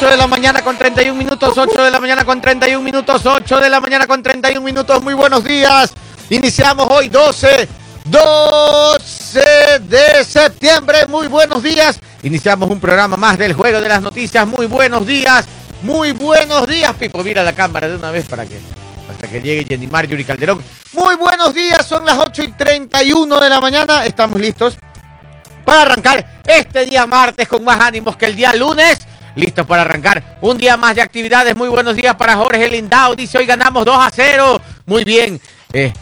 8 de la mañana con 31 minutos, 8 de la mañana con 31 minutos, 8 de la mañana con 31 minutos. Muy buenos días. Iniciamos hoy 12, 12 de septiembre. Muy buenos días. Iniciamos un programa más del Juego de las Noticias. Muy buenos días. Muy buenos días, Pipo. Mira la cámara de una vez para que, hasta que llegue Jenny Marjorie Calderón. Muy buenos días. Son las 8 y 31 de la mañana. Estamos listos para arrancar este día martes con más ánimos que el día lunes. Listos para arrancar un día más de actividades. Muy buenos días para Jorge Lindau. Dice hoy ganamos 2 a 0. Muy bien. Eh,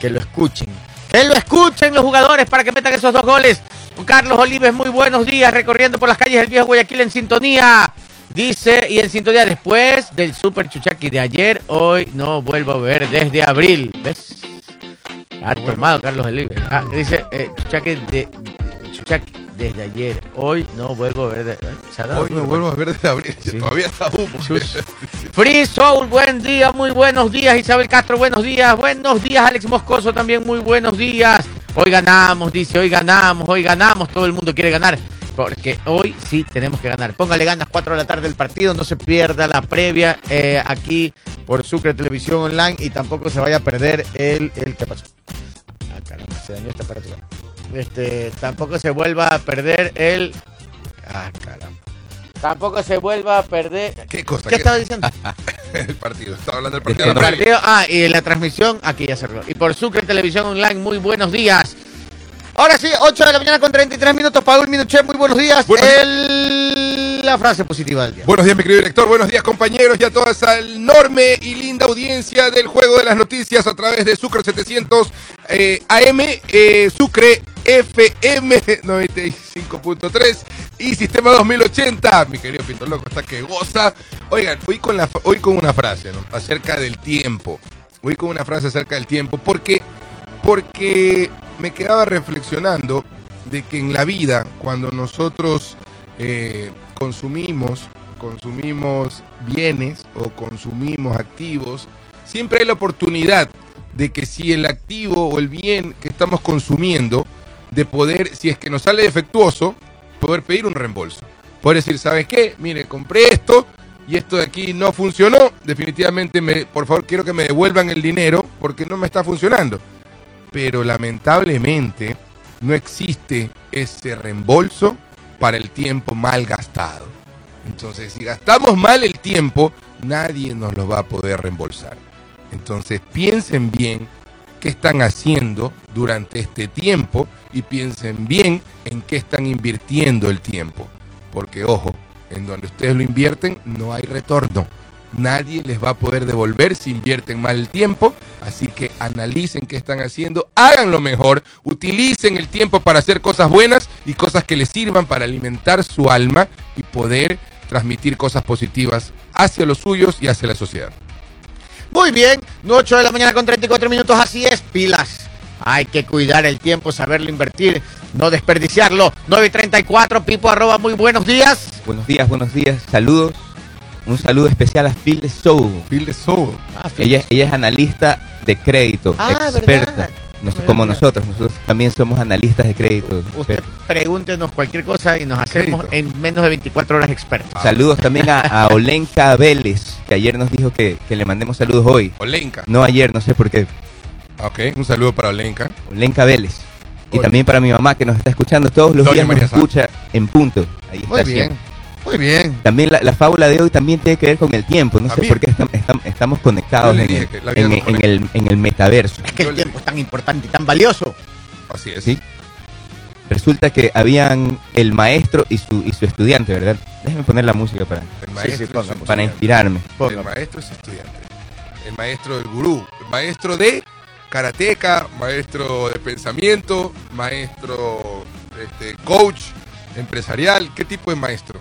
que lo escuchen. Que lo escuchen los jugadores para que metan esos dos goles. Carlos Olives, muy buenos días. Recorriendo por las calles del viejo Guayaquil en sintonía. Dice, y en sintonía después del Super Chuchaki de ayer, hoy no vuelvo a ver desde abril. ¿Ves? Ha tomado Carlos Olives. Ah, dice, eh, Chuchaki de, Chuchaki desde ayer. Hoy no vuelvo a ver. De, Hoy no vuelvo a ver desde abril. Sí. Todavía está humo. Free Soul, buen día, muy buenos días. Isabel Castro, buenos días. Buenos días, Alex Moscoso, también muy buenos días. Hoy ganamos, dice, hoy ganamos, hoy ganamos. Todo el mundo quiere ganar. Porque hoy sí tenemos que ganar. Póngale ganas 4 de la tarde del partido. No se pierda la previa eh, aquí por Sucre Televisión Online. Y tampoco se vaya a perder el. el ¿Qué pasó? Ah, caramba, se dañó esta aparato. Este, tampoco se vuelva a perder el. Ah, caramba. Tampoco se vuelva a perder. ¿Qué cosa? ¿Qué, estaba diciendo? el partido. Estaba hablando del partido. El partido. Ah, y la transmisión. Aquí ya cerró. Y por Sucre Televisión Online, muy buenos días. Ahora sí, 8 de la mañana con 33 minutos. Paul Minuché, muy buenos días. Buenos el... Frase positiva del día. Buenos días, mi querido director. Buenos días, compañeros, y a toda esa enorme y linda audiencia del Juego de las Noticias a través de Sucre 700 eh, AM, eh, Sucre FM 95.3 y Sistema 2080. Mi querido Pinto Loco, está que goza. Oigan, hoy con, la, hoy con una frase acerca del tiempo. Hoy con una frase acerca del tiempo. Porque, porque me quedaba reflexionando de que en la vida, cuando nosotros eh, consumimos, consumimos bienes o consumimos activos, siempre hay la oportunidad de que si el activo o el bien que estamos consumiendo, de poder, si es que nos sale defectuoso, poder pedir un reembolso. Poder decir, ¿sabes qué? Mire, compré esto y esto de aquí no funcionó. Definitivamente, me, por favor, quiero que me devuelvan el dinero porque no me está funcionando. Pero lamentablemente no existe ese reembolso para el tiempo mal gastado. Entonces, si gastamos mal el tiempo, nadie nos lo va a poder reembolsar. Entonces, piensen bien qué están haciendo durante este tiempo y piensen bien en qué están invirtiendo el tiempo. Porque, ojo, en donde ustedes lo invierten no hay retorno. Nadie les va a poder devolver si invierten mal el tiempo. Así que analicen qué están haciendo, háganlo mejor, utilicen el tiempo para hacer cosas buenas y cosas que les sirvan para alimentar su alma y poder transmitir cosas positivas hacia los suyos y hacia la sociedad. Muy bien, 8 de la mañana con 34 minutos, así es, pilas. Hay que cuidar el tiempo, saberlo invertir, no desperdiciarlo. 934, Pipo, arroba, muy buenos días. Buenos días, buenos días, saludos. Un saludo especial a Phil Soul. Phil Soul. Ah, ella, ella es analista de crédito, ah, experta. ¿verdad? No, como nosotros, nosotros también somos analistas de crédito. Usted pregúntenos cualquier cosa y nos hacemos en menos de 24 horas expertos. Saludos también a, a, Olenka Vélez, que ayer nos dijo que, que, le mandemos saludos hoy. Olenka. No ayer, no sé por qué. Ok, un saludo para Olenka. Olenka Vélez. Y también para mi mamá que nos está escuchando todos los Doña días, nos escucha en punto. Ahí Muy está bien. Siempre. Muy bien. También la, la, fábula de hoy también tiene que ver con el tiempo. No sé por qué estamos, estamos, estamos conectados en, el, en, en, el, en el metaverso. Es que el tiempo es tan importante y tan valioso. Así es. ¿Sí? Resulta que habían el maestro y su, y su estudiante, ¿verdad? Déjenme poner la música para, sí, sí, para, para inspirarme. El maestro su estudiante. El maestro del gurú. El maestro de karateca, maestro de pensamiento, maestro este, coach empresarial. ¿Qué tipo de maestro?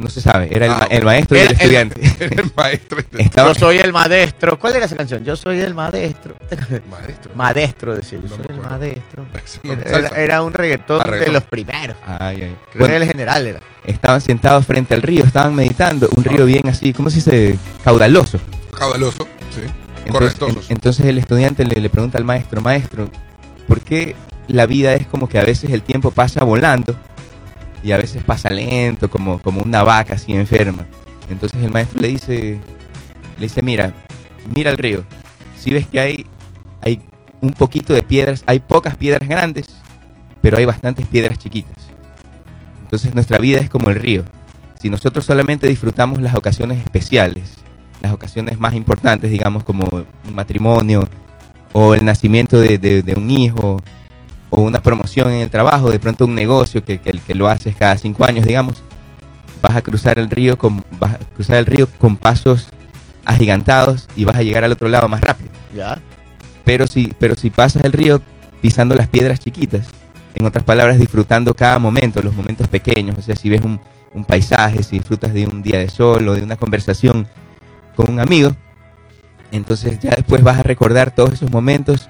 No se sabe, era el, ah, ma el maestro y el, estudiante. El, el maestro. Estaba... Yo soy el maestro. ¿Cuál era esa canción? Yo soy el maestro. Maestro. Maestro, decía. Yo no soy el maestro. No, era, era, un reggaetón, reggaetón, de los primeros. Ay, ay. Creo bueno, que el general era. Estaban sentados frente al río, estaban meditando. Un río bien así, ¿cómo se dice? Caudaloso. Caudaloso, sí. Entonces, en, entonces el estudiante le, le pregunta al maestro, maestro, ¿por qué la vida es como que a veces el tiempo pasa volando y a veces pasa lento, como, como una vaca así enferma. Entonces el maestro le dice, le dice, mira, mira el río. Si ves que hay, hay un poquito de piedras, hay pocas piedras grandes, pero hay bastantes piedras chiquitas. Entonces nuestra vida es como el río. Si nosotros solamente disfrutamos las ocasiones especiales, las ocasiones más importantes, digamos, como un matrimonio o el nacimiento de, un hijo o una promoción en el trabajo, de pronto un negocio que, que, lo haces cada cinco años, digamos, vas a cruzar el río con, vas a cruzar el río con pasos agigantados y vas a llegar al otro lado más rápido. ¿Ya? Pero si, pero si pasas el río pisando las piedras chiquitas, en otras palabras, disfrutando cada momento, los momentos pequeños, o sea, si ves un, un paisaje, si disfrutas de un día de sol o de una conversación con un amigo, entonces ya después vas a recordar todos esos momentos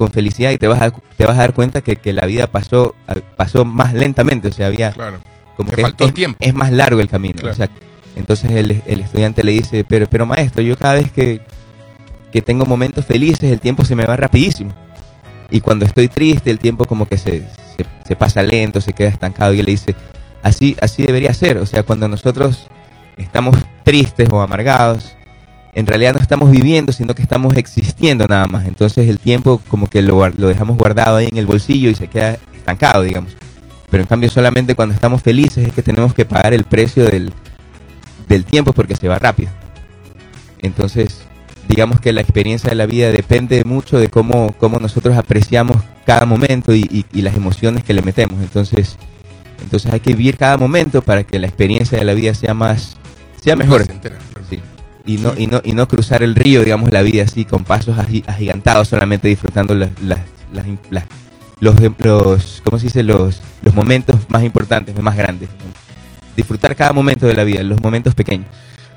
con felicidad y te vas a, te vas a dar cuenta que, que la vida pasó, pasó más lentamente, o sea, había como que faltó es, tiempo. es más largo el camino. entonces el, el, estudiante le dice, pero, pero maestro, yo cada vez que, que tengo momentos felices, el tiempo se me va rapidísimo. Y cuando estoy triste, el tiempo como que se, se, se pasa lento, se queda estancado. Y él le dice, así, así debería ser. O sea, cuando nosotros estamos tristes o amargados, en realidad no estamos viviendo, sino que estamos existiendo nada más. Entonces el tiempo como que lo, lo dejamos guardado ahí en el bolsillo y se queda estancado, digamos. Pero en cambio solamente cuando estamos felices es que tenemos que pagar el precio del, del tiempo porque se va rápido. Entonces, digamos que la experiencia de la vida depende mucho de cómo, cómo nosotros apreciamos cada momento y, y, las emociones que le metemos. Entonces, entonces hay que vivir cada momento para que la experiencia de la vida sea más, sea mejor. Y no, y no, y no cruzar el río, digamos, la vida así con pasos agigantados, solamente disfrutando las, las, los, los, ¿cómo se dice? Los, los momentos más importantes, más grandes. Disfrutar cada momento de la vida, los momentos pequeños.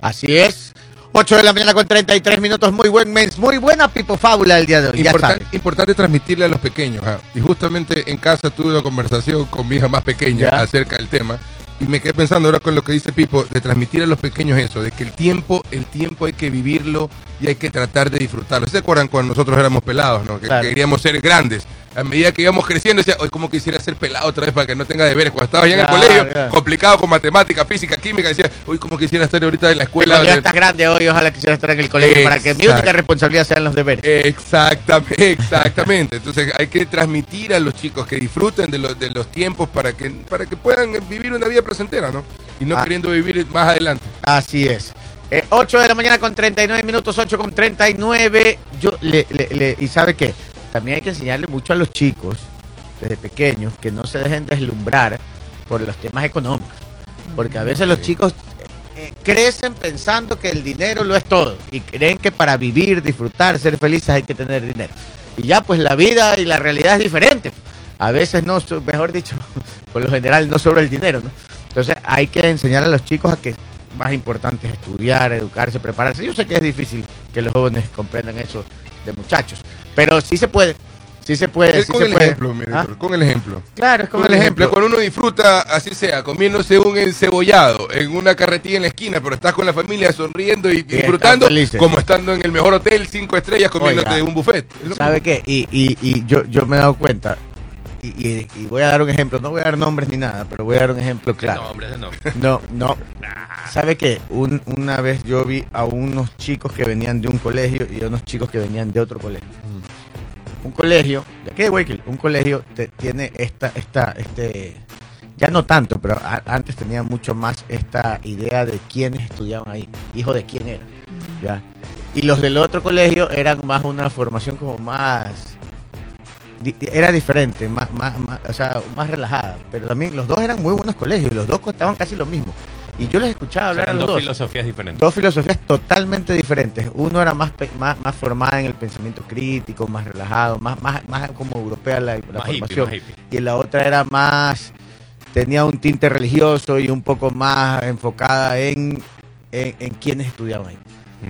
Así es. 8 de la mañana con 33 minutos, muy buen mes, muy buena Pipo Fábula el día de hoy. importante transmitirle a los pequeños. ¿ah? Y justamente en casa tuve una conversación con mi hija más pequeña acerca del tema y me quedé pensando ahora con lo que dice Pipo, de transmitir a los pequeños eso, de que el tiempo, el tiempo hay que vivirlo y hay que tratar de disfrutarlo. ¿Se acuerdan cuando nosotros éramos pelados, ¿no? que queríamos ser grandes? A medida que íbamos creciendo, decía, hoy como quisiera ser pelado otra vez para que no tenga deberes. Cuando estaba allá en el colegio, complicado con matemática, física, química, decía, hoy como quisiera estar ahorita en la escuela. ya estás grande hoy, ojalá quisiera estar en el colegio para que mi única responsabilidad sean los deberes. Exactamente, exactamente. Entonces hay que transmitir a los chicos que disfruten de los, de los tiempos para que, para que puedan vivir una vida presentera, ¿no? Y no ah. queriendo vivir más adelante. Así es. 8 eh, de la mañana con 39 minutos, 8 con 39. Yo le, le, ¿Y sabe qué? También hay que enseñarle mucho a los chicos, desde pequeños, que no se dejen deslumbrar por los temas económicos. Porque a veces los chicos eh, crecen pensando que el dinero lo es todo y creen que para vivir, disfrutar, ser felices hay que tener dinero. Y ya pues la vida y la realidad es diferente. A veces no, mejor dicho, por lo general no sobre el dinero, ¿no? Entonces hay que enseñar a los chicos a que más importante es estudiar, educarse, prepararse. Yo sé que es difícil que los jóvenes comprendan eso de muchachos, pero sí se puede. Sí se puede. Es con el ejemplo, mire, ¿Ah? con el ejemplo. Claro, es con, el ejemplo. Cuando uno disfruta, así sea, comiéndose un encebollado en una carretilla en la esquina, pero estás con la familia sonriendo y, disfrutando, como estando en el mejor hotel, cinco estrellas, comiéndote un buffet. ¿Sabe qué? Y, y, y yo, yo me he dado cuenta, y, voy a dar un ejemplo, no voy a dar nombres ni nada, pero voy a dar un ejemplo claro. No, no. ¿Sabe qué? una vez yo vi a unos chicos que venían de un colegio y a unos chicos que venían de otro colegio. Un colegio, ¿de qué, Un colegio tiene esta, esta, este, ya no tanto, pero antes tenía mucho más esta idea de quiénes estudiaban ahí, hijo de quién era. ¿ya? Y los del otro colegio eran más una formación como más era diferente, más, más, o sea, más relajada. Pero también los dos eran muy buenos colegios y los dos costaban casi lo mismo. Y yo les escuchaba hablar a los dos. Dos filosofías diferentes. Dos filosofías totalmente diferentes. Uno era más, más, más formada en el pensamiento crítico, más relajado, más, más, más como europea la, formación. y la otra era más, tenía un tinte religioso y un poco más enfocada en, en, quienes estudiaban ahí.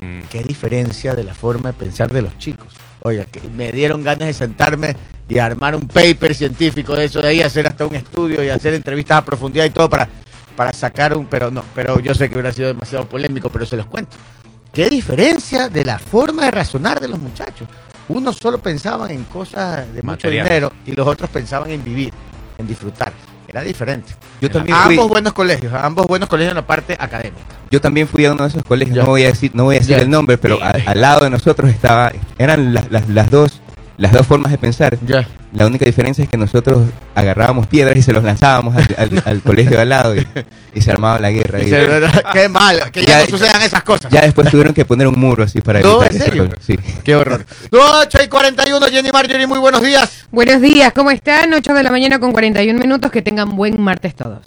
Mm. Qué diferencia de la forma de pensar de los chicos. Oye, que me dieron ganas de sentarme y armar un paper científico de eso de ahí, hacer hasta un estudio y hacer entrevistas a profundidad y todo para, para sacar un, pero no, pero yo sé que hubiera sido demasiado polémico, pero se los cuento. ¿Qué diferencia de la forma de razonar de los muchachos? Uno solo pensaba en cosas de mucho dinero y los otros pensaban en vivir, en disfrutar. Era diferente. Yo también fui, Ambos buenos colegios, ambos buenos colegios en la parte académica. yo también fui a uno de esos colegios, Ya. no voy a decir, no voy a decir Ya. el nombre, pero a- al lado de nosotros estaba, eran las, las, las dos, las dos formas de pensar. Ya. La única diferencia es que nosotros agarrábamos piedras y se los lanzábamos al, al- al colegio de al lado y, y se armaba la guerra. Y- Qué mal, que ya, Ya- no sucedan esas cosas. ya después tuvieron que poner un muro así para No, evitar ¿en ese serio? problema. Sí. Qué horror. 8 y 41, Jenny Marjorie, muy buenos días. Buenos días, ¿cómo están? 8 de la mañana con 41 minutos. Que tengan buen martes todos.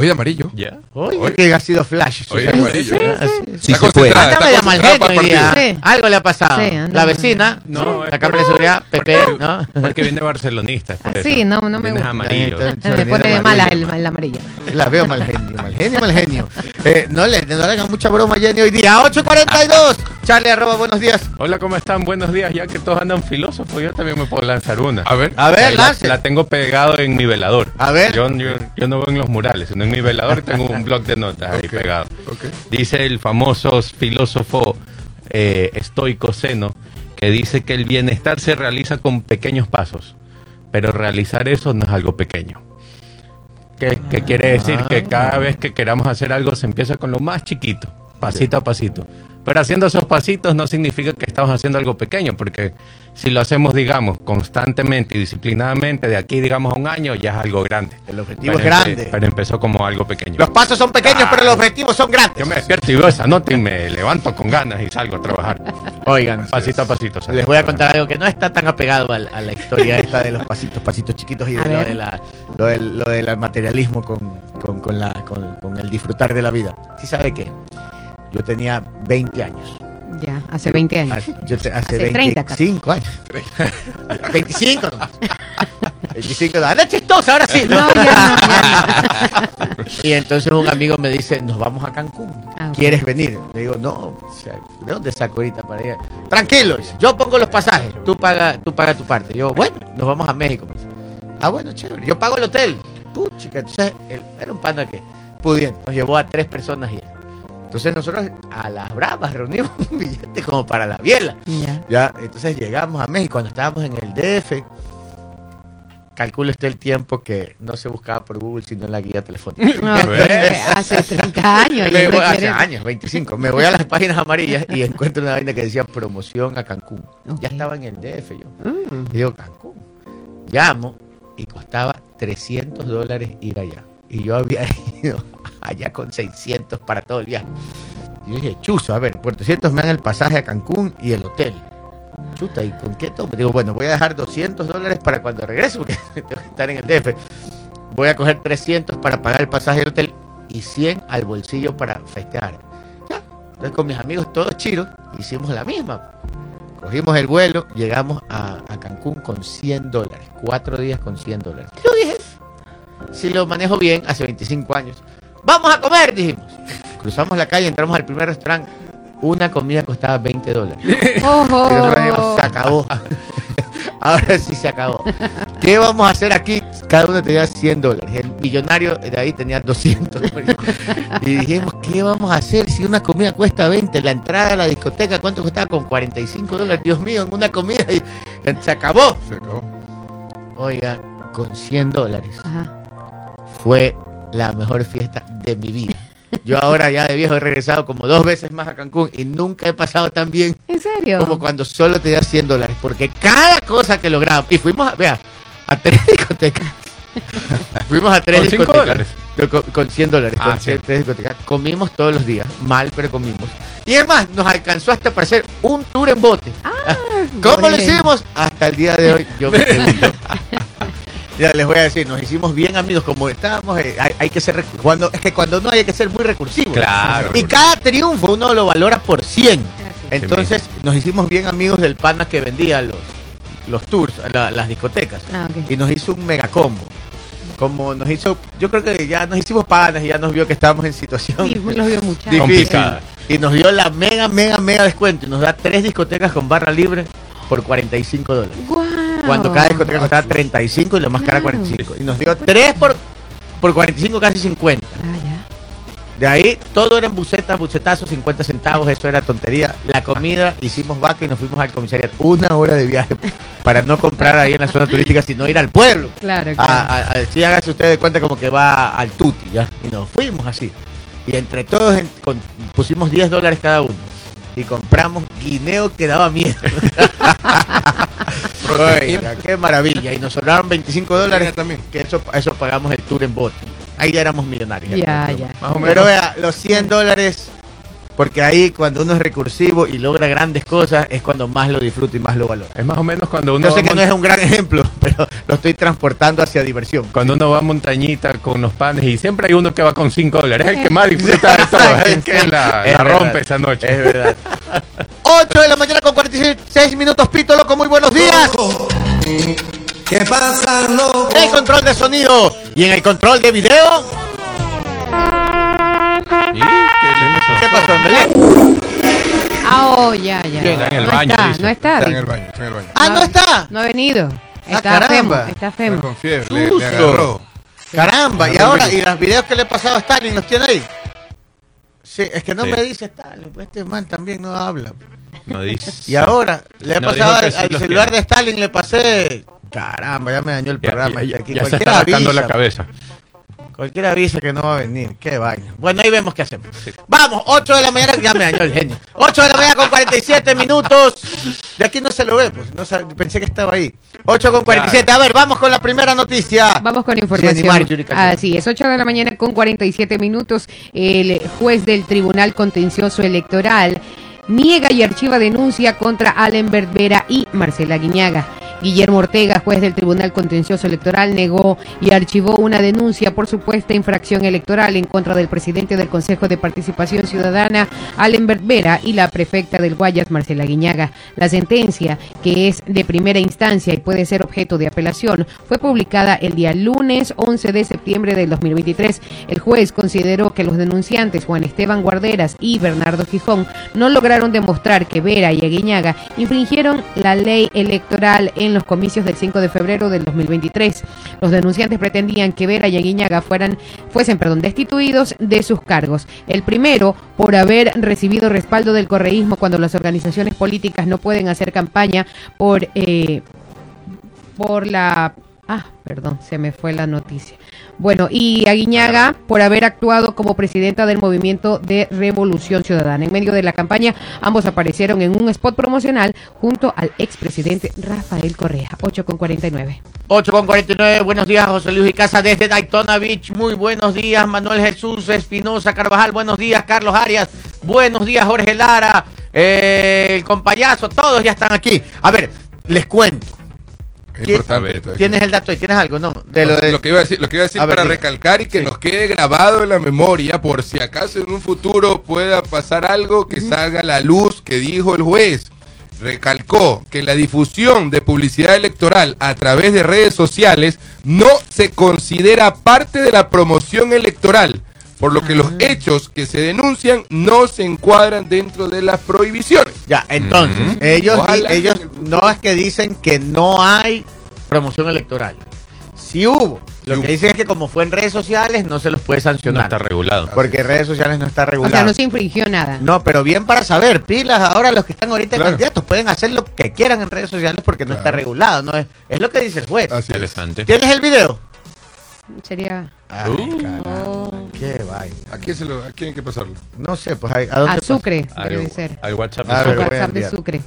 Hoy de amarillo. Ya. Oye, que ha sido flash. Hoy de amarillo. Ah, sí. Sí Está concentrada, está mal genio hoy día. Sí. Algo le ha pasado. Sí, la vecina, No, la cámara de seguridad, Pepe, ¿no? Porque viene barcelonista. es por Así, eso. no, no me gusta. amarillo. Me pone mala el, el amarillo. La veo mal genio, mal genio, mal genio. Eh, no, le, no le hagan mucha broma a Jenny hoy día. 8.42. Charlie, arroba, buenos días. Hola, ¿cómo están? Buenos días. Ya que todos andan filósofos, yo también me puedo lanzar una. A ver. A ver, la, la tengo pegado en mi velador. A ver. Yo, yo, yo no veo en los murales, sino en mi velador tengo un blog de notas ahí pegado. Dice el famoso filósofo eh, estoico Zeno que dice que el bienestar se realiza con pequeños pasos, pero realizar eso no es algo pequeño. ¿Qué, qué quiere decir? Que cada vez que queramos hacer algo se empieza con lo más chiquito, pasito a pasito. Pero haciendo esos pasitos no significa que estamos haciendo algo pequeño, porque si lo hacemos, digamos, constantemente y disciplinadamente, de aquí, digamos, a un año, ya es algo grande. El objetivo Pero es empe- grande. Pero empezó como algo pequeño. Los pasos son pequeños, pero los objetivos son grandes. Yo me despierto y veo esa nota y me levanto con ganas y salgo a trabajar. Oigan, Pasito a pasito. salgo les voy a contar algo que no está tan apegado al- a, la historia esta de los pasitos, pasitos chiquitos y de lo, de la, lo, del, lo del materialismo con, con, con la, con, con el disfrutar de la vida. ¿Sí sabe qué? Yo tenía 20 años. Ya, hace 20 años. Yo te- hace, Hace 30, 25 años. 25 nomás. 25 nomás. Anda chistosa, ahora sí. No, ya no, ya Y entonces un amigo me dice, nos vamos a Cancún. Ah. ¿Quieres venir? Le digo, no, o sea, ¿de dónde saco ahorita para ir? Tranquilo, yo pongo los pasajes, tú paga, tú paga tu parte. Yo, bueno, nos vamos a México. Ah, bueno, chévere. Yo pago el hotel. Puchica, entonces era un panda que pudiente. Nos llevó a tres personas y. Entonces nosotros a las bravas reunimos un billete como para la biela. Ya. Ya, entonces llegamos a México cuando estábamos en el DF. Calcule usted el tiempo que no se buscaba por Google, sino en la guía telefónica. No, hace 30 años. Me voy- hace años, 25. Me voy a las páginas amarillas y encuentro una vaina que decía promoción a Cancún. Ya estaba en el DF yo. Mm. Y digo, Cancún. Llamo y costaba 300 dólares ir allá. Y yo había ido allá con 600 para todo el viaje. Y dije, chuzo, a ver, por 300 me dan el pasaje a Cancún y el hotel. Chuta, ¿y con qué tomo? Digo, bueno, voy a dejar 200 dólares para cuando regrese, porque tengo que estar en el DF. Voy a coger 300 para pagar el pasaje del hotel y 100 al bolsillo para festejar. Ya. Entonces con mis amigos todos chiros hicimos la misma. Cogimos el vuelo, llegamos a, a Cancún con 100 dólares. Cuatro días con 100 dólares. Yo dije, si lo manejo bien, hace 25 años. Vamos a comer, dijimos. Cruzamos la calle, entramos al primer restaurante. Una comida costaba 20 dólares. Y nosotros dijimos, Ojo. se acabó. Ahora sí se acabó. ¿Qué vamos a hacer aquí? Cada uno tenía 100 dólares. El millonario de ahí tenía 200. Y dijimos, ¿qué vamos a hacer si una comida cuesta 20? La entrada a la discoteca, ¿cuánto costaba? Con 45 dólares. Dios mío, en una comida. Y se acabó. Se acabó. Oiga, con 100 dólares. Ajá. Fue la mejor fiesta de mi vida. Yo ahora ya de viejo he regresado como dos veces más a Cancún y nunca he pasado tan bien ¿En serio? como cuando solo tenía 100 dólares. Porque cada cosa que logramos, y fuimos, a, vea, a tres discotecas. fuimos a tres ¿Con cinco discotecas. dólares? Con, con- con 100 dólares. Ah, con sí. tres discotecas. Comimos todos los días. Mal, pero comimos. Y es más, nos alcanzó hasta para hacer un tour en bote. ¿Cómo lo hicimos? Hasta el día de hoy yo me pregunto. Ya les voy a decir, nos hicimos bien amigos, como estábamos, eh, hay, hay que ser, cuando, es que cuando no hay que ser muy recursivo. Claro. Y cada triunfo uno lo valora por 100. Así. Entonces nos hicimos bien amigos del pana que vendía los, los tours, la- las discotecas. Ah. Y nos hizo un mega combo. Como nos hizo, yo creo que ya nos hicimos panas y ya nos vio que estábamos en situación Sí, vio difícil. Complicada. Y nos dio la mega, mega, mega descuento. Y nos da tres discotecas con barra libre por 45 dólares. Cuando cada discoteca costaba 35 y la más cara Claro. 45. Y nos dio tres por, por 45, casi 50. Ah. De ahí todo eran bucetas, bucetazos, 50 centavos, eso era tontería. La comida, hicimos vaca y nos fuimos al comisariato. Una hora de viaje para no comprar ahí en la zona turística, sino ir al pueblo. Claro, A, claro. a, a- sí, hágase usted de cuenta como que va al tuti, ¿ya? Y nos fuimos así. Y entre todos en- con- pusimos 10 dólares cada uno. Y compramos guineo que daba miedo. Oiga, qué maravilla. Y nos sobraron 25 dólares también. Que eso, eso pagamos el tour en bote. Ahí ya éramos millonarios. Ya, ya. Más o menos. Pero vea, los 100 dólares, porque ahí cuando uno es recursivo y logra grandes cosas, es cuando más lo disfruta y más lo valora. Es más o menos cuando uno, Yo sé que no es un gran ejemplo, pero lo estoy transportando hacia diversión. cuando uno va a montañita con los panes y siempre hay uno que va con 5 dólares. Es el que más disfruta de todo. Es el que la, Es la verdad, rompe esa noche. Es verdad. 8 de la mañana con 46 minutos, Pito Loco, muy buenos días. ¿Qué pasa, loco? En el control de sonido y en el control de video. ¿Y? ¿Qué ¿Qué pasó, en Belén? Ah, oh, ya, ya. Está en el no baño, está, dice. no está. Está en el baño, está en el baño. Ah, no está. No ha venido. Ah, Está caramba. femo, está femo. con fiebre, le, le. Caramba, y ahora, ¿y los videos que le pasaba a Stalin los tiene ahí? Sí, es que no Sí. me dice Stalin, pues este man también no habla. No dice. Y ahora, le he No, pasado al, sí al los celular de Stalin, le pasé. Caramba, ya me dañó el Ya, programa. ya- y aquí ya se cualquiera está avisa, la cabeza. Cualquiera avisa que no va a venir. Qué vaina. Bueno, ahí vemos qué hacemos. Vamos, 8 de la mañana. Ya me dañó el genio. 8 de la mañana con 47 minutos. De aquí no se lo ve, pues. No sab- pensé que estaba ahí. 8 con 47. A ver, vamos con la primera noticia. Vamos con información. Así es, 8 de la mañana con 47 minutos. El juez del Tribunal Contencioso Electoral niega y archiva denuncia contra Allen Vera y Marcela Guiñaga. Guillermo Ortega, juez del Tribunal Contencioso Electoral, negó y archivó una denuncia por supuesta infracción electoral en contra del presidente del Consejo de Participación Ciudadana, Allen Vera, y la prefecta del Guayas, Marcela Guiñaga. La sentencia, que es de primera instancia y puede ser objeto de apelación, fue publicada el día lunes 11 de septiembre del 2023. El juez consideró que los denunciantes Juan Esteban Guarderas y Bernardo Gijón no lograron demostrar que Vera y Aguiñaga infringieron la ley electoral en los comicios del 5 de febrero del 2023. Los denunciantes pretendían que Vera y Aguiñaga fueran, fuesen perdón, destituidos de sus cargos. El primero, por haber recibido respaldo del correísmo cuando las organizaciones políticas no pueden hacer campaña por, eh, por la... Ah, perdón, se me fue la noticia. Bueno, y Aguiñaga por haber actuado como presidenta del movimiento de Revolución Ciudadana. En medio de la campaña, ambos aparecieron en un spot promocional junto al expresidente Rafael Correa. 8 con 49. 8 con 49, buenos días José Luis y Casa desde Daytona Beach, muy buenos días Manuel Jesús Espinosa Carvajal, buenos días Carlos Arias, buenos días Jorge Lara, eh, el compayazo, todos ya están aquí. A ver, les cuento. Es ¿Quién- importante esto. ¿Tienes el dato ahí? ¿Tienes algo? No, de lo de... Lo que iba a decir, lo que iba a decir A para recalcar y que Sí. nos quede grabado en la memoria por si acaso en un futuro pueda pasar algo que salga a la luz que dijo el juez. Recalcó que la difusión de publicidad electoral a través de redes sociales no se considera parte de la promoción electoral, por lo que los hechos que se denuncian no se encuadran dentro de las prohibiciones. Ya, entonces, ellos, ellos no es que dicen que no hay promoción electoral. Sí hubo. Lo Sí que hubo. dicen es que como fue en redes sociales no se los puede No sancionar. está regulado. porque redes sociales no está O regulado. sea, no se infringió nada. No, pero bien para saber, pilas ahora los que están ahorita Claro. candidatos pueden hacer lo que quieran en redes sociales porque no está regulado, no es, es lo que dice el juez. Así es. Interesante. ¿Tienes el video? Sería Ay, Uh. Qué vaina. ¿A quién, se lo, ¿A quién hay que pasarlo? No sé, pues ¿a, a dónde a pasa? Sucre, Al, debe ser. al WhatsApp. A de ver, Sucre. voy a WhatsApp de. Sucre.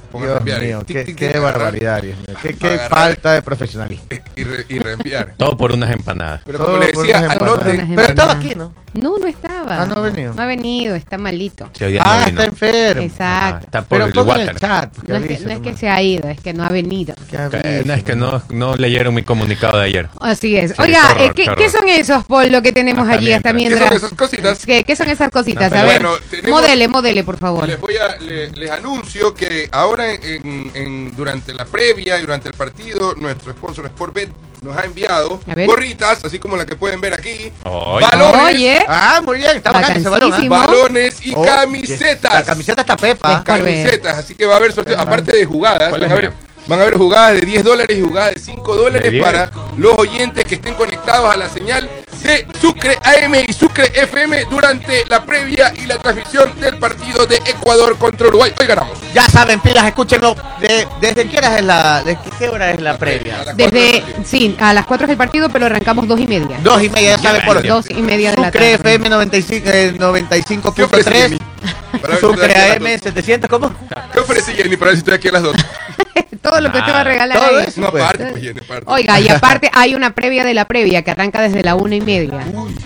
Dios mío, qué, barbaridad, Dios mío. Qué, falta de profesionalismo. y, re- y reenviar. Todo por unas empanadas. Pero Todo como le por decía, Unas Pero estaba aquí, ¿no? No, no estaba. Ah, no ha venido. No ha venido, está malito. Si hoy día no Ah, vino. está enfermo. Ah, Exacto. está por Pero el en water. el chat. que No es, que, avise no es que nomás. se ha ido, es que no ha venido. Que Eh, no, es que no, no leyeron mi comunicado de ayer. Así es. Sí, Oiga, qué horror, eh, ¿qué, qué horror. qué son esos, Paul, lo que tenemos Hasta allí hasta mientras. ¿Qué son esas cositas? ¿Qué, qué son esas cositas? Ah, A ver, bueno, tenemos- modele, modele, por favor. Les voy a, le- les anuncio que ahora en, en- durante la previa y durante el partido, nuestro sponsor Sportbet nos ha enviado gorritas, así como la que pueden ver aquí, Oye. balones, Oye, Ah, muy bien, está bacán ese balón. Bacanísimo. balones y Oh, La camisetas. camiseta está pepa. Camisetas, así que va a haber sorteo, aparte de jugadas, ¿Cuál van es a haber? Van a haber jugadas de 10 dólares y jugadas de 5 dólares De 10. para los oyentes que estén conectados a la señal de Sucre AM y Sucre FM durante la previa y la transmisión del partido de Ecuador contra Uruguay. Hoy ganamos. Ya saben, pilas, escúchenlo. De- ¿Desde qué hora es la, de qué- qué hora es la previa? Desde, de sí, a las 4 es el partido, pero arrancamos dos y media. Dos y media, ya saben, por Dos y media de la Sucre tarde. FM 95, eh, ¿Qué ofrece 95.3. Jenny? Para ver si Sucre AM 700, ¿cómo? ¿Qué ofrece Jenny para ver si estoy aquí a las dos? Todo lo que usted va a regalar Todo ahí. eso. No, pues. pues. Oiga, y aparte hay una previa de la previa que arranca desde la una y media.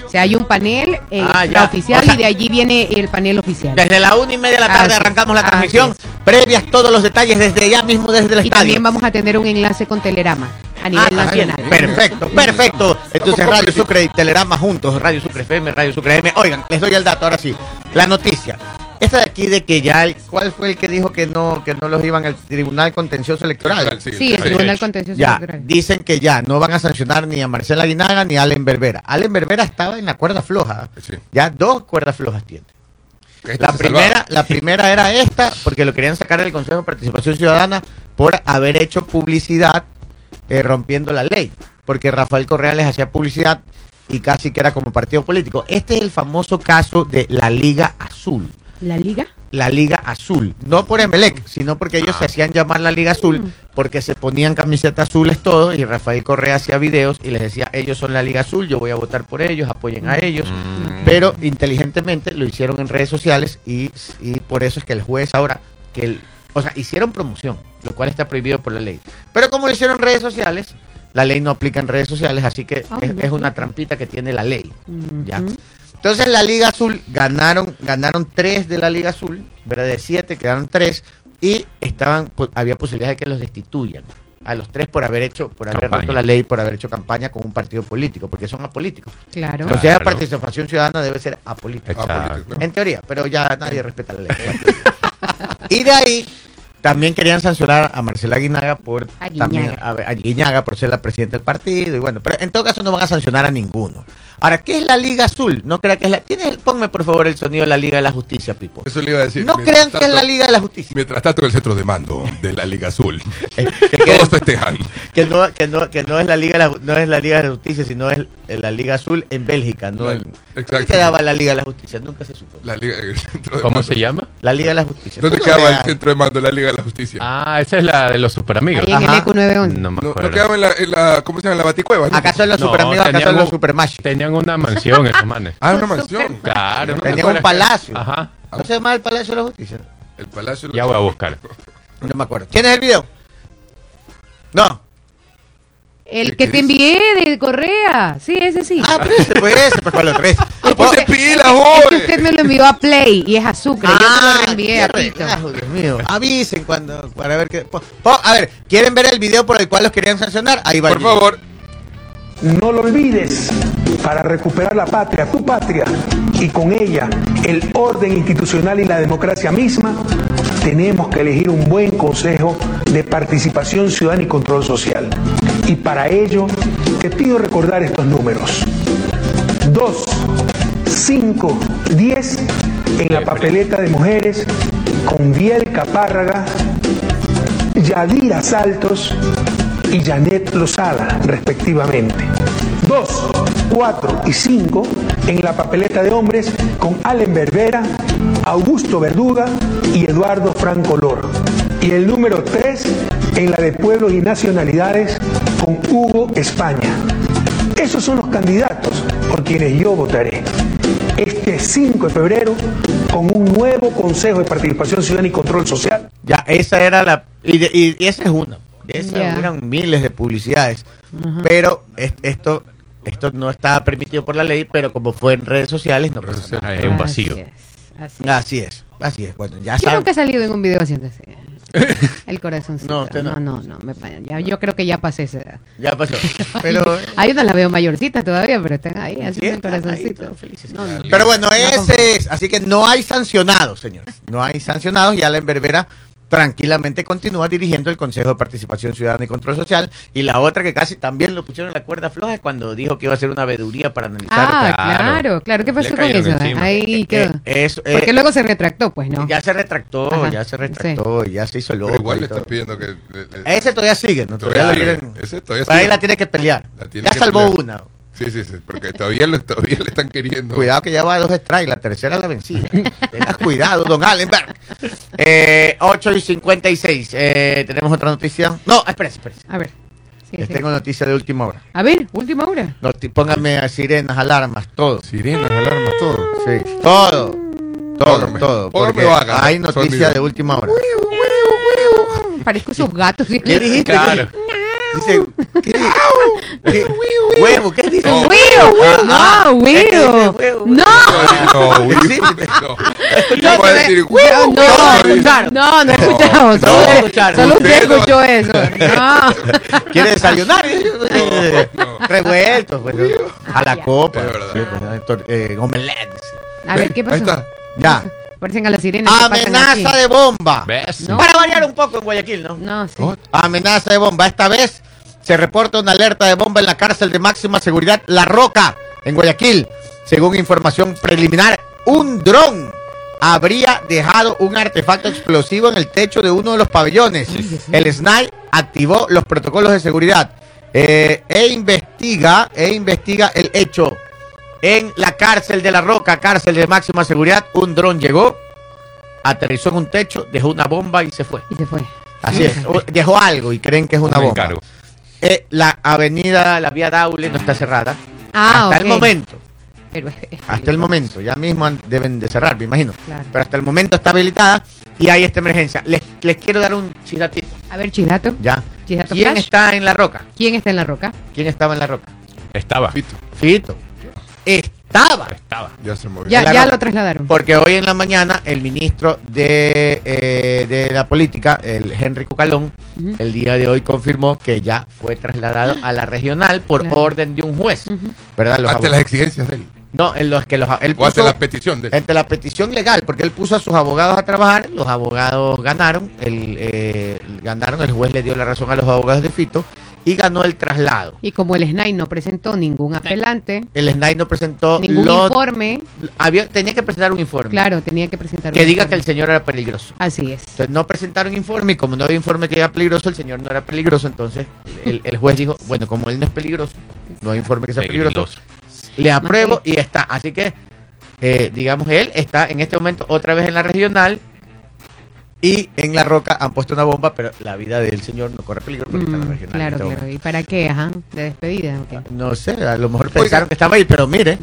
O sea, hay un panel eh, Ah, ya. oficial O sea- y de allí viene el panel oficial. Desde la una y media de la tarde Así es, arrancamos la así transmisión. Previas, todos los detalles desde ya mismo, desde el Y estadio. también vamos a tener un enlace con Telerama a nivel Ah, nacional. Perfecto, perfecto. Entonces Radio Sucre y Telerama juntos, Radio Sucre FM, Radio Sucre M. Oigan, les doy el dato ahora sí. La noticia. Esta de aquí de que ya, el- ¿cuál fue el que dijo que no que no los iban al Tribunal Contencioso Electoral? Sí, el sí. Tribunal Contencioso Ya, Electoral. dicen que ya no van a sancionar ni a Marcela Aguinaga ni a Allen Berbera. Allen Berbera estaba en la cuerda floja. Sí. Ya dos cuerdas flojas tiene. Esto La primera, salvaba. la primera era esta, porque lo querían sacar del Consejo de Participación Ciudadana por haber hecho publicidad eh, rompiendo la ley. Porque Rafael Correa les hacía publicidad y casi que era como partido político. Este es el famoso caso de la Liga Azul. ¿La Liga? La Liga Azul. No por Emelec, sino porque ellos se hacían llamar la Liga Azul porque se ponían camisetas azules todos y Rafael Correa hacía videos y les decía, ellos son la Liga Azul, yo voy a votar por ellos, apoyen a ellos. Pero inteligentemente lo hicieron en redes sociales y, y por eso es que el juez ahora, que el, o sea, hicieron promoción, lo cual está prohibido por la ley. Pero como lo hicieron en redes sociales, la ley no aplica en redes sociales, así que Ah, es, es una trampita que tiene la ley. ¿ya? Entonces la Liga Azul ganaron, ganaron tres de la Liga Azul, ¿verdad? De siete quedaron tres y estaban, pu- había posibilidad de que los destituyan a los tres por haber hecho, por haber Campaña. roto la ley, por haber hecho campaña con un partido político, porque son apolíticos. Claro. Entonces la participación ciudadana debe ser apolítica. En teoría, pero ya nadie respeta la ley. y de ahí también querían sancionar a Marcela Aguinaga por también a, a Guiñaga por ser la presidenta del partido y bueno, pero en todo caso no van a sancionar a ninguno. Ahora, ¿qué es la Liga Azul? No crea que es la ¿Tienes el- ponme por favor el sonido de la Liga de la Justicia, Pipo. Eso le iba a decir. No crean que es tanto- la Liga de la Justicia. Mientras tanto, en el centro de mando de la Liga Azul. Eh, que, que- Todos festejan. que no, que, no, que no es la Liga de la, no es la Liga de la Justicia, sino es la Liga Azul en Bélgica, no La- en exacto. ¿Dónde quedaba la Liga de la Justicia? Nunca se supo. La Liga, el centro de ¿Cómo mando. se llama? La Liga de la Justicia. ¿Dónde quedaba no el centro de mando de la Liga de la Justicia? Ah, esa es la de los superamigos. Ahí en el Ajá. EQ 911. No me no, no quedaba en la, en la- ¿cómo se llama? En la Baticueva. ¿no? ¿Acaso en los No, superamigos? ¿Acaso en los supermash? Tenían una mansión esos manes. Ah, una mansión. Claro. ¿no te Tenían un palacio. Ajá. ¿No se llama el Palacio de la Justicia? El Palacio. Ya voy a buscar. No me acuerdo. ¿Tienes el video? No. El ¿Qué que te dice? envié de Correa. Sí, ese sí. Ah, pero ese, pues ese, pues cuál otro es. ¡No puse pilas, es que joder! usted me lo envió a Play y es azúcar. Yo se Ah, lo reenvié a relajo, Dios mío. Avisen cuando, para ver qué. po- po- a ver, ¿quieren ver el video por el cual los querían sancionar? Ahí va. Por favor. No lo olvides, para recuperar la patria, tu patria, y con ella el orden institucional y la democracia misma, tenemos que elegir un buen consejo de participación ciudadana y control social. Y para ello, te pido recordar estos números. 2, 5, 10 en la papeleta de mujeres con Biel Capárraga, Yadira Saltos y Janet Lozada, respectivamente. 2, 4 y 5 en la papeleta de hombres con Allen Berbera, Augusto Verduga y Eduardo Franco Loro. Y el número 3 en la de pueblos y nacionalidades con Hugo España. Esos son los candidatos por quienes yo votaré. Este 5 de febrero con un nuevo Consejo de Participación Ciudadana y Control Social Ya, esa era la. Y, de- y- y esa es una. Esas eran miles de publicidades. Pero es- esto, esto no estaba permitido por la ley, pero como fue en redes sociales, no pasa nada. Es un vacío. Así es, así es. Así es, así es. Bueno, ya Yo saben. nunca he salido en un video haciendo así. El corazoncito. No, usted no. no, no, no, me pa- ya, yo creo que ya pasé esa edad. Ya pasó. Pero. Hay unas las veo mayorcitas todavía, pero están ahí, haciendo el están ahí, corazoncito. todos felices. No, no. Pero bueno, No, ese es. Así que no hay sancionados, señores. No hay sancionados. Y Allen Berbera tranquilamente continúa dirigiendo el Consejo de Participación Ciudadana y Control Social. Y la otra que casi también lo pusieron en la cuerda floja es cuando dijo que iba a hacer una veeduría para analizar. Ah, claro. claro, claro. ¿Qué pasó con eso? encima. Ahí quedó. Eh, eso, eh, Porque luego se retractó, pues, ¿no? Ya se retractó, Ajá, ya se retractó, ya se hizo loco. Pero igual le están pidiendo que. le- le- Ese todavía sigue, ¿no? Todavía Todavía lo sigue. quieren- Ese todavía Por ahí sigue. la tiene que pelear. La tiene Ya que salvó pelear. una. Sí, sí, sí, porque todavía, lo- todavía le están queriendo. Cuidado que ya va a dos strikes, la tercera la vencida. Tengas cuidado, don Allenberg. Eh, 8 y 56. Eh, ¿Tenemos otra noticia? No, espérese, espérese. A ver. Sí, Les sí. tengo noticia de última hora. A ver, última hora. Noti- pónganme a sirenas, alarmas, todo. Sirenas, alarmas, todo. Sí, todo. Todo, Póngame, todo. Porque vaga, hay ¿no? noticia Sonido. de última hora. Parezco esos gatos. ¿Qué dijiste? Claro. Dice, ¿qué? ¿Qué? Huevo, ¿qué dice? No. ¡Huevo! Ah, ¡No, dice huevo! huevo. ¡No! Sí. no. Yo ¿Cómo va a te- decir No, huevo? no, no, no no Solo, usted escuchó eso. No. ¿Quiere desayunar? no. Revueltos, pues, a la copa. Pues, tor- eh, omelette. A ver, ¿qué Ahí pasó? está. Ya. Parecen a las sirenas. ¿qué pasan Amenaza de bomba. ¿Ves? No. Para variar un poco en Guayaquil, ¿no? No, sí. Oh, Amenaza de bomba. Esta vez se reporta una alerta de bomba en la cárcel de máxima seguridad La Roca, en Guayaquil. Según información preliminar, un dron habría dejado un artefacto explosivo en el techo de uno de los pabellones. El SNAI activó los protocolos de seguridad eh, e investiga e investiga el hecho. En la cárcel de La Roca, cárcel de máxima seguridad, un dron llegó, aterrizó en un techo, dejó una bomba y se fue. Y se fue. Así es, dejó algo y creen que es una bomba. encargo. Eh, la avenida, la vía Daule no está cerrada. Ah, hasta el momento, Pero es- es hasta el momento, ya mismo han- deben de cerrar, me imagino. Claro. Pero hasta el momento está habilitada y hay esta emergencia. Les, les quiero dar un chidatito, A ver, Chidato. ya. Chidato ¿Quién Flash. está en la roca? ¿Quién está en la roca? ¿Quién estaba en la roca? Estaba. Pito, Fito. Estaba. Estaba. ya se movió. Ya, lo trasladaron. Porque hoy en la mañana el ministro de, eh, de la política, el Henry Cucalón, el día de hoy confirmó que ya fue trasladado a la regional por Claro. orden de un juez. ¿Verdad? Los Ante abogados- las exigencias de él. No, en los que los él O ante puso- la petición de él. ante la petición legal, porque él puso a sus abogados a trabajar, los abogados ganaron, el, eh, ganaron, el juez le dio la razón a los abogados de Fito y ganó el traslado. Y como el SNAI no presentó ningún apelante, El SNAI no presentó ningún lo- informe, había, tenía que presentar un informe claro, tenía que presentar que un diga que el informe. señor era peligroso. Así es. Entonces no presentaron informe y como no había informe que era peligroso, el señor no era peligroso, entonces el, el juez dijo, bueno, como él no es peligroso, no hay informe que sea peligroso, Peligroso. le apruebo y está. Así que, eh, digamos, él está en este momento otra vez en la regional y en la roca han puesto una bomba, pero la vida del señor no corre peligro porque está en la Mm, regional. claro, este claro. ¿Y para qué? Ajá, de despedida. No sé, a lo mejor pensaron que estaba ahí, pero mire,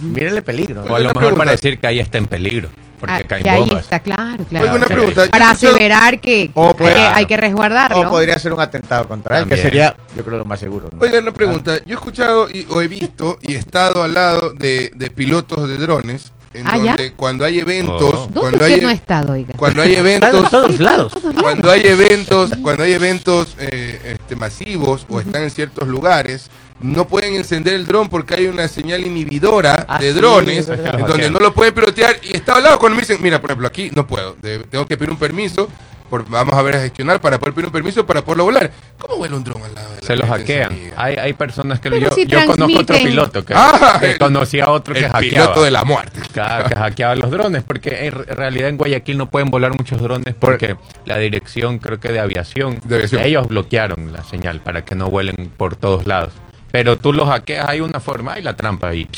mírenle peligro. O a lo mejor pregunta. para decir que ahí está en peligro. Porque Ah, caen que ahí bombas. está, claro, claro. Oiga, una Sí. pregunta. Para aseverar que, O hay, puede- que hay que resguardarlo. O podría ser un atentado contra él, que sería, yo creo, lo más seguro. ¿no? Oiga, una pregunta. Yo he escuchado y, o he visto y he estado al lado de, de pilotos de drones en Ah, donde cuando hay eventos, Oh. ¿Dónde cuando hay, no ha estado, oiga? cuando hay eventos, todos lados. cuando hay eventos, cuando hay eventos eh, este, masivos o están en ciertos lugares, no pueden encender el dron porque hay una señal inhibidora Ah, de drones en donde no lo pueden pilotear y está al lado cuando me dicen, mira, por ejemplo, aquí no puedo, de- tengo que pedir un permiso, por- vamos a ver a gestionar para poder pedir un permiso para poderlo volar. ¿Cómo vuela un dron al lado de la Se los gente hackean. Hay, hay personas que lo- yo, si yo conozco otro piloto que, Ah, que el- conocía a otro que El hackeaba. piloto de la muerte. Claro, que hackeaba los drones, porque en re- realidad en Guayaquil no pueden volar muchos drones porque la dirección, creo que de aviación, De aviación. ellos bloquearon la señal para que no vuelen por todos lados. Pero tú los hackeas, hay una forma, hay la trampa y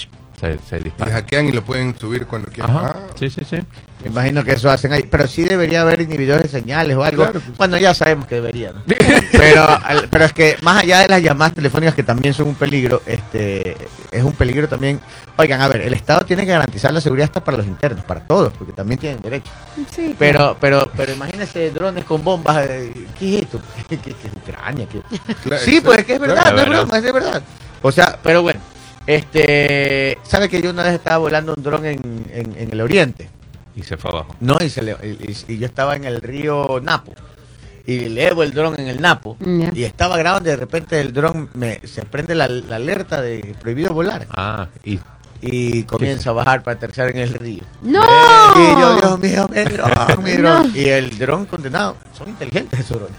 se, se Y dispara. hackean y lo pueden subir cuando quieran. Ajá, Ah, sí, sí, sí. Me imagino que eso hacen ahí. Pero sí debería haber inhibidores de señales o algo. Claro, pues. Bueno, ya sabemos que debería. ¿no? pero, al- pero es que más allá de las llamadas telefónicas que también son un peligro, este es un peligro también. Oigan, a ver, el Estado tiene que garantizar la seguridad hasta para los internos, para todos, porque también tienen derecho. Sí, Pero, pero, pero imagínense drones con bombas. eh, ¿Qué es esto? ¿Qué, qué- qué es Ucrania? ¿Qué- claro, Sí, pues es que es verdad, Claro, no es verdad. broma, es de verdad. O sea, pero bueno, este, ¿sabe que yo una vez estaba volando un dron en, en- en el oriente? Y se fue abajo. No, y, se le- y- y- yo estaba en el río Napo. Y levo el dron en el Napo. Y estaba grabando y de repente el dron me, se prende la, la alerta de prohibido volar. Ah, y y comienza a bajar para aterrizar en el río. ¡No! Y yo, Dios mío, mi dron, mi dron. Y el dron condenado, son inteligentes esos drones.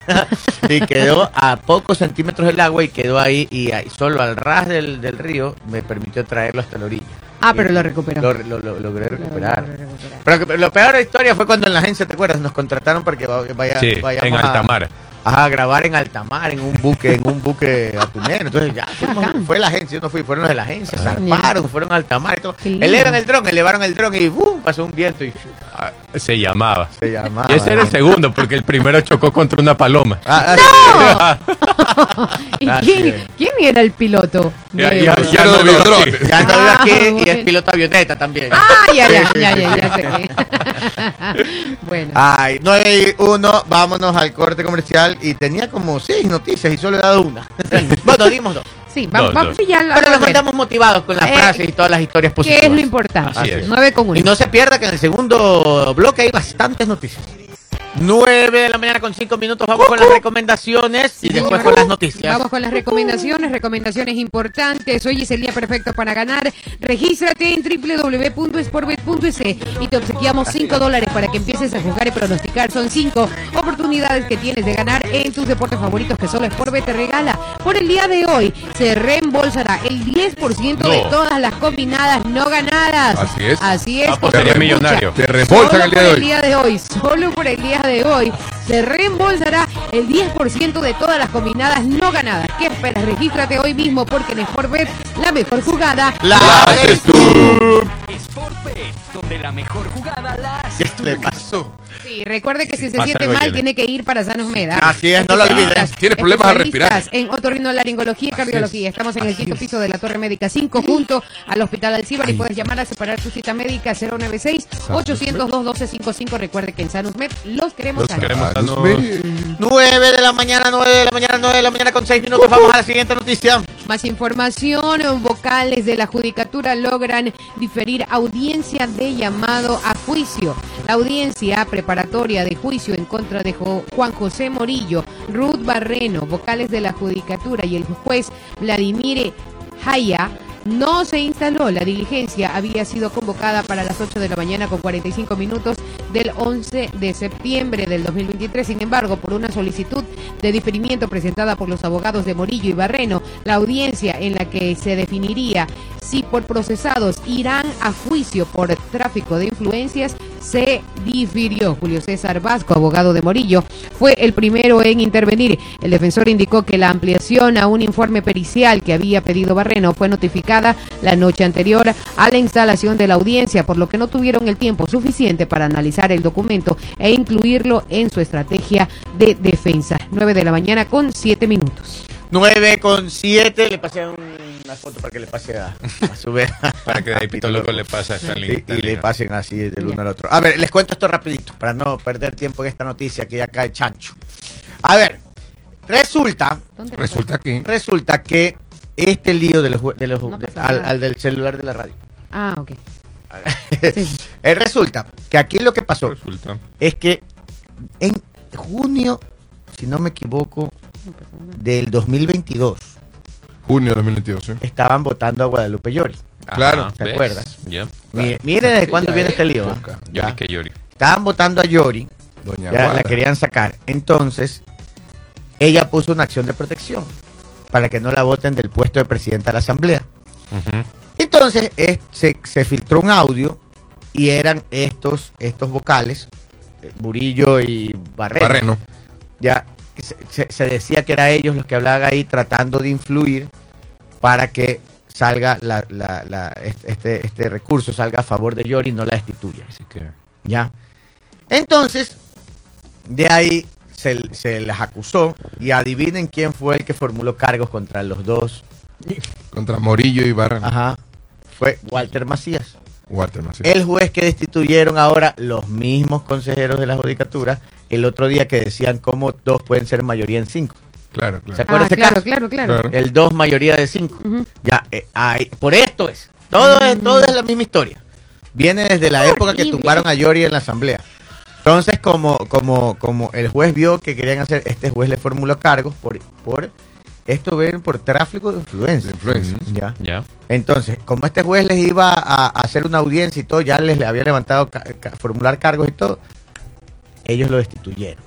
y quedó a pocos centímetros del agua y quedó ahí y ahí, solo al ras del, del río me permitió traerlo hasta la orilla. Ah, pero lo recuperó. Lo, lo- lo- logré recuperar. Lo logré recuperar. Pero lo peor de la historia fue cuando en la agencia, ¿te acuerdas? Nos contrataron para que va- vaya, Sí, vayamos en a- alta mar. A grabar en alta mar, en un buque, en un buque atunero. Entonces ya fuimos- fue la agencia, yo no fui, fueron los de la agencia, zarparon, fueron a alta mar y todo. Qué lindo. Elevan el dron, elevaron el dron y ¡bum! pasó un viento y Ah, Se llamaba. se llamaba. Y ese era el segundo, porque el primero chocó contra una paloma. Ah, ah, ¿Y Así quién, era el piloto? Ya- ya- Ya ya no no vio. Ya yo aquí Ah, y es piloto avioneta también. Ah, ya, ya, ya, ya, ya sé que. bueno. Ay, 9 y 1, vámonos al corte comercial y tenía como seis noticias y solo he dado una. bueno, dimos dos. Sí, vamos, vamos ya. al- Pero los mandamos motivados con las Eh, frases y todas las historias ¿Qué positivas. es lo importante? Así es. 9 con 1. Y no se pierda que en el segundo bloque hay bastantes noticias. 9 de la mañana con 5 minutos, vamos con las recomendaciones y después con las noticias. Vamos con las recomendaciones, recomendaciones importantes. Hoy es el día perfecto para ganar. Regístrate en www.sportbet.es y te obsequiamos 5 dólares para que empieces a jugar y pronosticar. Son 5 oportunidades que tienes de ganar en tus deportes favoritos que solo Sportbet te regala. Por el día de hoy se reembolsará el 10% de No. todas las combinadas no ganadas. Así es. Así es. Ah, pues sería millonario. Te reembolsan Solo el día por de el día de hoy, solo por el día de hoy, se reembolsará el 10% de todas las combinadas no ganadas. ¿Qué esperas? Regístrate hoy mismo porque en Sportbet la mejor jugada La haces tú. Donde la mejor jugada la hace. ¿Qué le pasó? Sí, recuerde que si se siente algo mal lleno. tiene que ir para Sanos Med. ¿ah? Así es, no lo olvides. Tiene problemas al respirar. Especialistas En otorrinolaringología y cardiología. Estamos en el quinto piso de la Torre Médica 5 junto al Hospital Alcibar y puedes llamar a separar tu cita médica 096-802-1255. Recuerde que en Sanus Med los queremos Los sanos. queremos sanos. 9 de la mañana, 9 de la mañana, 9 de la mañana con 6 minutos. Vamos a la siguiente noticia. Más información, vocales de la Judicatura logran diferir audiencia llamado a juicio. La audiencia preparatoria de juicio en contra de Juan José Morillo, Ruth Barreno, vocales de la Judicatura y el juez Vladimir Jaya no se instaló. La diligencia había sido convocada para las 8 de la mañana con 45 minutos del 11 de septiembre del 2023. Sin embargo, por una solicitud de diferimiento presentada por los abogados de Morillo y Barreno, la audiencia en la que se definiría si por procesados irán a juicio por tráfico de influencias se difirió. Julio César Vasco, abogado de Morillo, fue el primero en intervenir. El defensor indicó que la ampliación a un informe pericial que había pedido Barreno fue notificada la noche anterior a la instalación de la audiencia, por lo que no tuvieron el tiempo suficiente para analizar el documento e incluirlo en su estrategia de defensa. 9 de la mañana con 7 minutos. 9 con 7. Le pasé una foto para que le pase a, a su vez. Para que de ahí pito loco le pasa a esta Y, le pasen así del uno al otro. A ver, les cuento esto rapidito para no perder tiempo en esta noticia que ya cae chancho. A ver, resulta, ¿Dónde Resulta que resulta que este lío de los, jue- de los No de- pasa al, nada. al del celular de la radio. Ah, ok. Eh, resulta que aquí lo que pasó Resulta. es que en junio, si no me equivoco, del 2022 junio de 2022, ¿sí? estaban votando a Guadalupe Llori. Claro. ¿te ¿ves? acuerdas? Mi- Miren desde cuándo Ya viene es este lío. ¿ah? Llori que llori. Estaban votando a Llori, Doña ya la querían sacar. Entonces, ella puso una acción de protección para que no la voten del puesto de presidenta de la Asamblea. Entonces, es- se, se filtró un audio y eran estos, estos vocales, eh, Murillo y Barreno. Barreno. Ya se, decía que eran ellos los que hablaban ahí tratando de influir para que salga la, la- la- este, este recurso, salga a favor de Yori y no la destituya. Así que. ¿Ya? Entonces, de ahí se, se las acusó y adivinen quién fue el que formuló cargos contra los dos. Contra Morillo y Barreno. Ajá. Fue Walter Macías. Walter Macías. El juez que destituyeron ahora los mismos consejeros de la judicatura el otro día que decían cómo dos pueden ser mayoría en cinco. Claro, ¿Se claro. acuerda Ah, ese claro, caso? claro, claro, Claro. El dos mayoría de cinco. Ya, eh, ahí- por esto es. Todo es, todo es la misma historia. Viene desde la época que tumbaron a Yori en la asamblea. Entonces, como, como, como el juez vio que querían hacer, este juez le formuló cargos por, por esto ven por tráfico de influencia. De influencias. Ya. Ya. Entonces, como este juez les iba a, hacer una audiencia y todo, ya les le había levantado ca- ca- formular cargos y todo, ellos lo destituyeron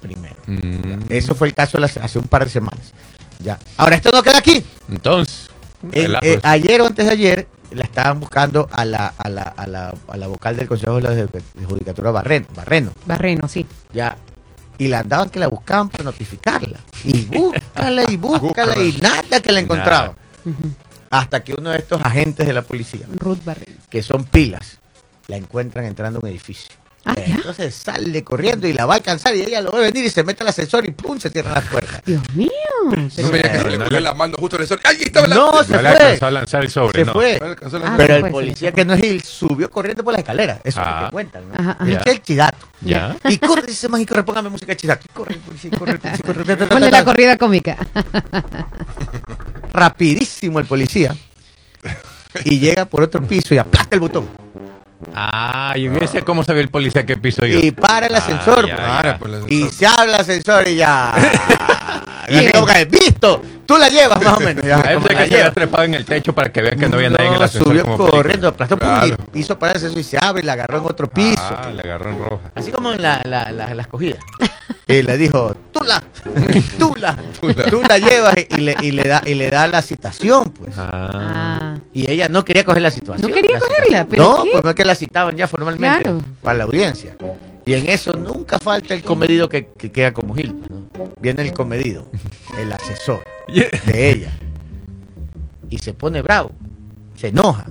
primero. Mm, Eso fue el caso hace un par de semanas. Ya. Ahora, esto no queda aquí. Entonces, Eh, eh, ayer o antes de ayer la estaban buscando a la, a la, a la, a la vocal del Consejo de la Judicatura Barreno, Barreno. Barreno, sí. Ya. Y la andaban que la buscaban para notificarla. Y búscala y búscala y nada que la encontraban. Hasta que uno de estos agentes de la policía, Ruth Barreno. que son pilas, la encuentran entrando a un edificio. Ah. Entonces sale corriendo y la va a alcanzar y ella lo ve venir y se mete al ascensor y ¡pum! se cierra la puerta. Dios mío. No me digas que se le cogió la mano justo en el sol. ¡Ay, estaba la... No, se No le fue. alcanzó a lanzar el sobre, Se no. fue. No Ah. Pero el fue, se policía que no es Gil subió corriendo por la escalera. Eso es lo Ah. que cuentan, ¿no? Ajá, ajá. Y que el chidato. Ya. Y corre, dice más y corre, póngame música chidato. Y corre el policía, y corre el policía, y corre. ta, ta, Ponle la corrida cómica. Rapidísimo el policía. Y llega por otro piso y aplasta el botón. Ah, y ese cómo sabía el policía qué piso yo. Y para el ascensor. ya. Para, ya. la- Y se habla el ascensor y ya. y que, visto, tú la llevas más o menos. Ya, pensé la que se había llevas. trepado en el techo para que vean que no había nadie en el ascensor. subió como corriendo, aplastó y hizo para el ascensor y se abre y la agarró en otro piso. Ah, le agarró en roja. Así como en la, la, la, la escogida. Y le dijo, tú la, tú la, tú la llevas y le, y le da y le da la citación, pues. Ah. Y ella no quería coger la situación. No quería la cogerla. ¿pero No, qué? pues no es que la citaban ya formalmente Claro. para la audiencia. Y en eso nunca falta el comedido que, que queda como Gil. ¿no? Viene el comedido, el asesor de ella. Y se pone bravo, se enoja.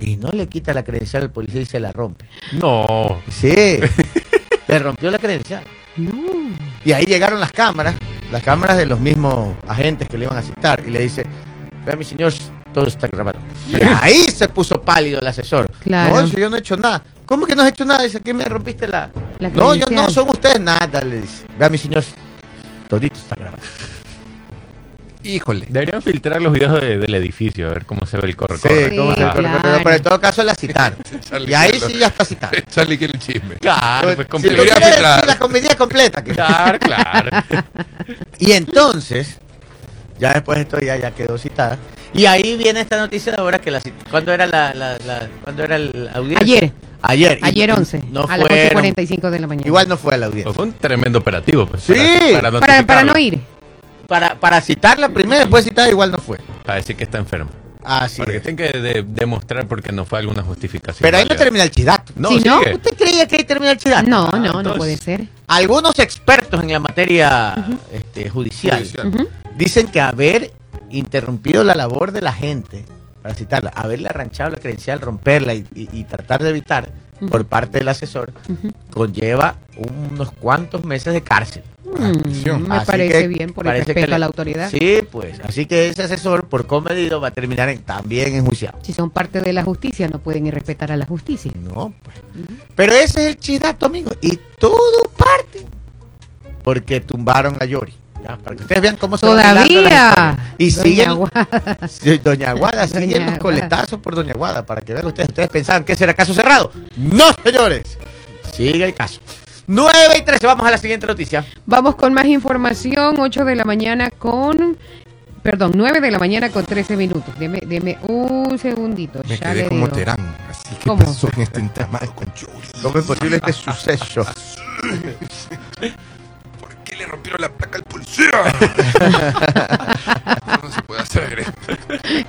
Y no le quita la credencial al policía y se la rompe. No. Sí, le rompió la credencial. No. Y ahí llegaron las cámaras, las cámaras de los mismos agentes que le iban a citar. Y le dice, vea mi señor, todo está grabado. Y ahí se puso pálido el asesor. Claro. No, eso yo no he hecho nada. ¿Cómo que no has hecho nada? Dice, ¿qué me rompiste la...? La no, yo no, son ustedes nada, le dice. Vea mi señor, todito está grabado. Híjole. Deberían filtrar los videos de- del edificio, a ver cómo se ve el corre. Sí, corre. ¿cómo se claro. pero, pero en todo caso la. Charlie y ahí sí ya está citado. Charlie quiere el chisme. Claro, pues Si filtrar. la comedia completa. que- Claro, claro. Y entonces, ya después esto ya, ya quedó citada. Y ahí viene esta noticia de ahora que la cit- ¿Cuándo era la, la, la- ¿cuándo era la audiencia? Ayer. Ayer. Ayer 11. No a las fueron. 11.45 de la mañana. Igual no fue a la Pues audiencia. fue un tremendo operativo. Pues, Sí. Para, para, no ir. Para, para citarla primero, después citada igual no fue. Para decir que está enfermo. Así Porque es. tienen que de- demostrar porque no fue alguna justificación. Pero ahí no termina el chidato. No, Si no, sigue. ¿Usted creía que ahí termina el chidato? No, Ah, no, no entonces- puede ser. Algunos expertos en la materia este, judicial, dicen que haber interrumpido la labor de la gente para citarla, haberle arranchado la credencial, romperla y, y- y tratar de evitar por parte del asesor, conlleva unos cuantos meses de cárcel. Mm, me Así parece que bien por el respeto le- a la autoridad. Sí, pues. Así que ese asesor, por comedido, va a terminar en- también enjuiciado. Si son parte de la justicia, no pueden ir respetar a la justicia. No, pues. Pero ese es el chidato, amigo. Y todo parte porque tumbaron a Yori. Ya, para que ustedes vean cómo se Todavía. Y Doña siguen. Aguada. Sí, Doña Aguada, siguen los coletazos por Doña Aguada, para que vean ustedes. Ustedes pensaban que ese era caso cerrado. No, señores. Sigue el caso. 9 y 13, vamos a la siguiente noticia. Vamos con más información. 8 de la mañana con. Perdón, 9 de la mañana con 13 minutos. Deme, deme un segundito. Me ya quedé como digo. Terán. Así que ¿Cómo? pasó en este entramado con Yuri. ¿Cómo es posible este suceso? ¿Por qué le rompieron la placa al policía? no se puede hacer.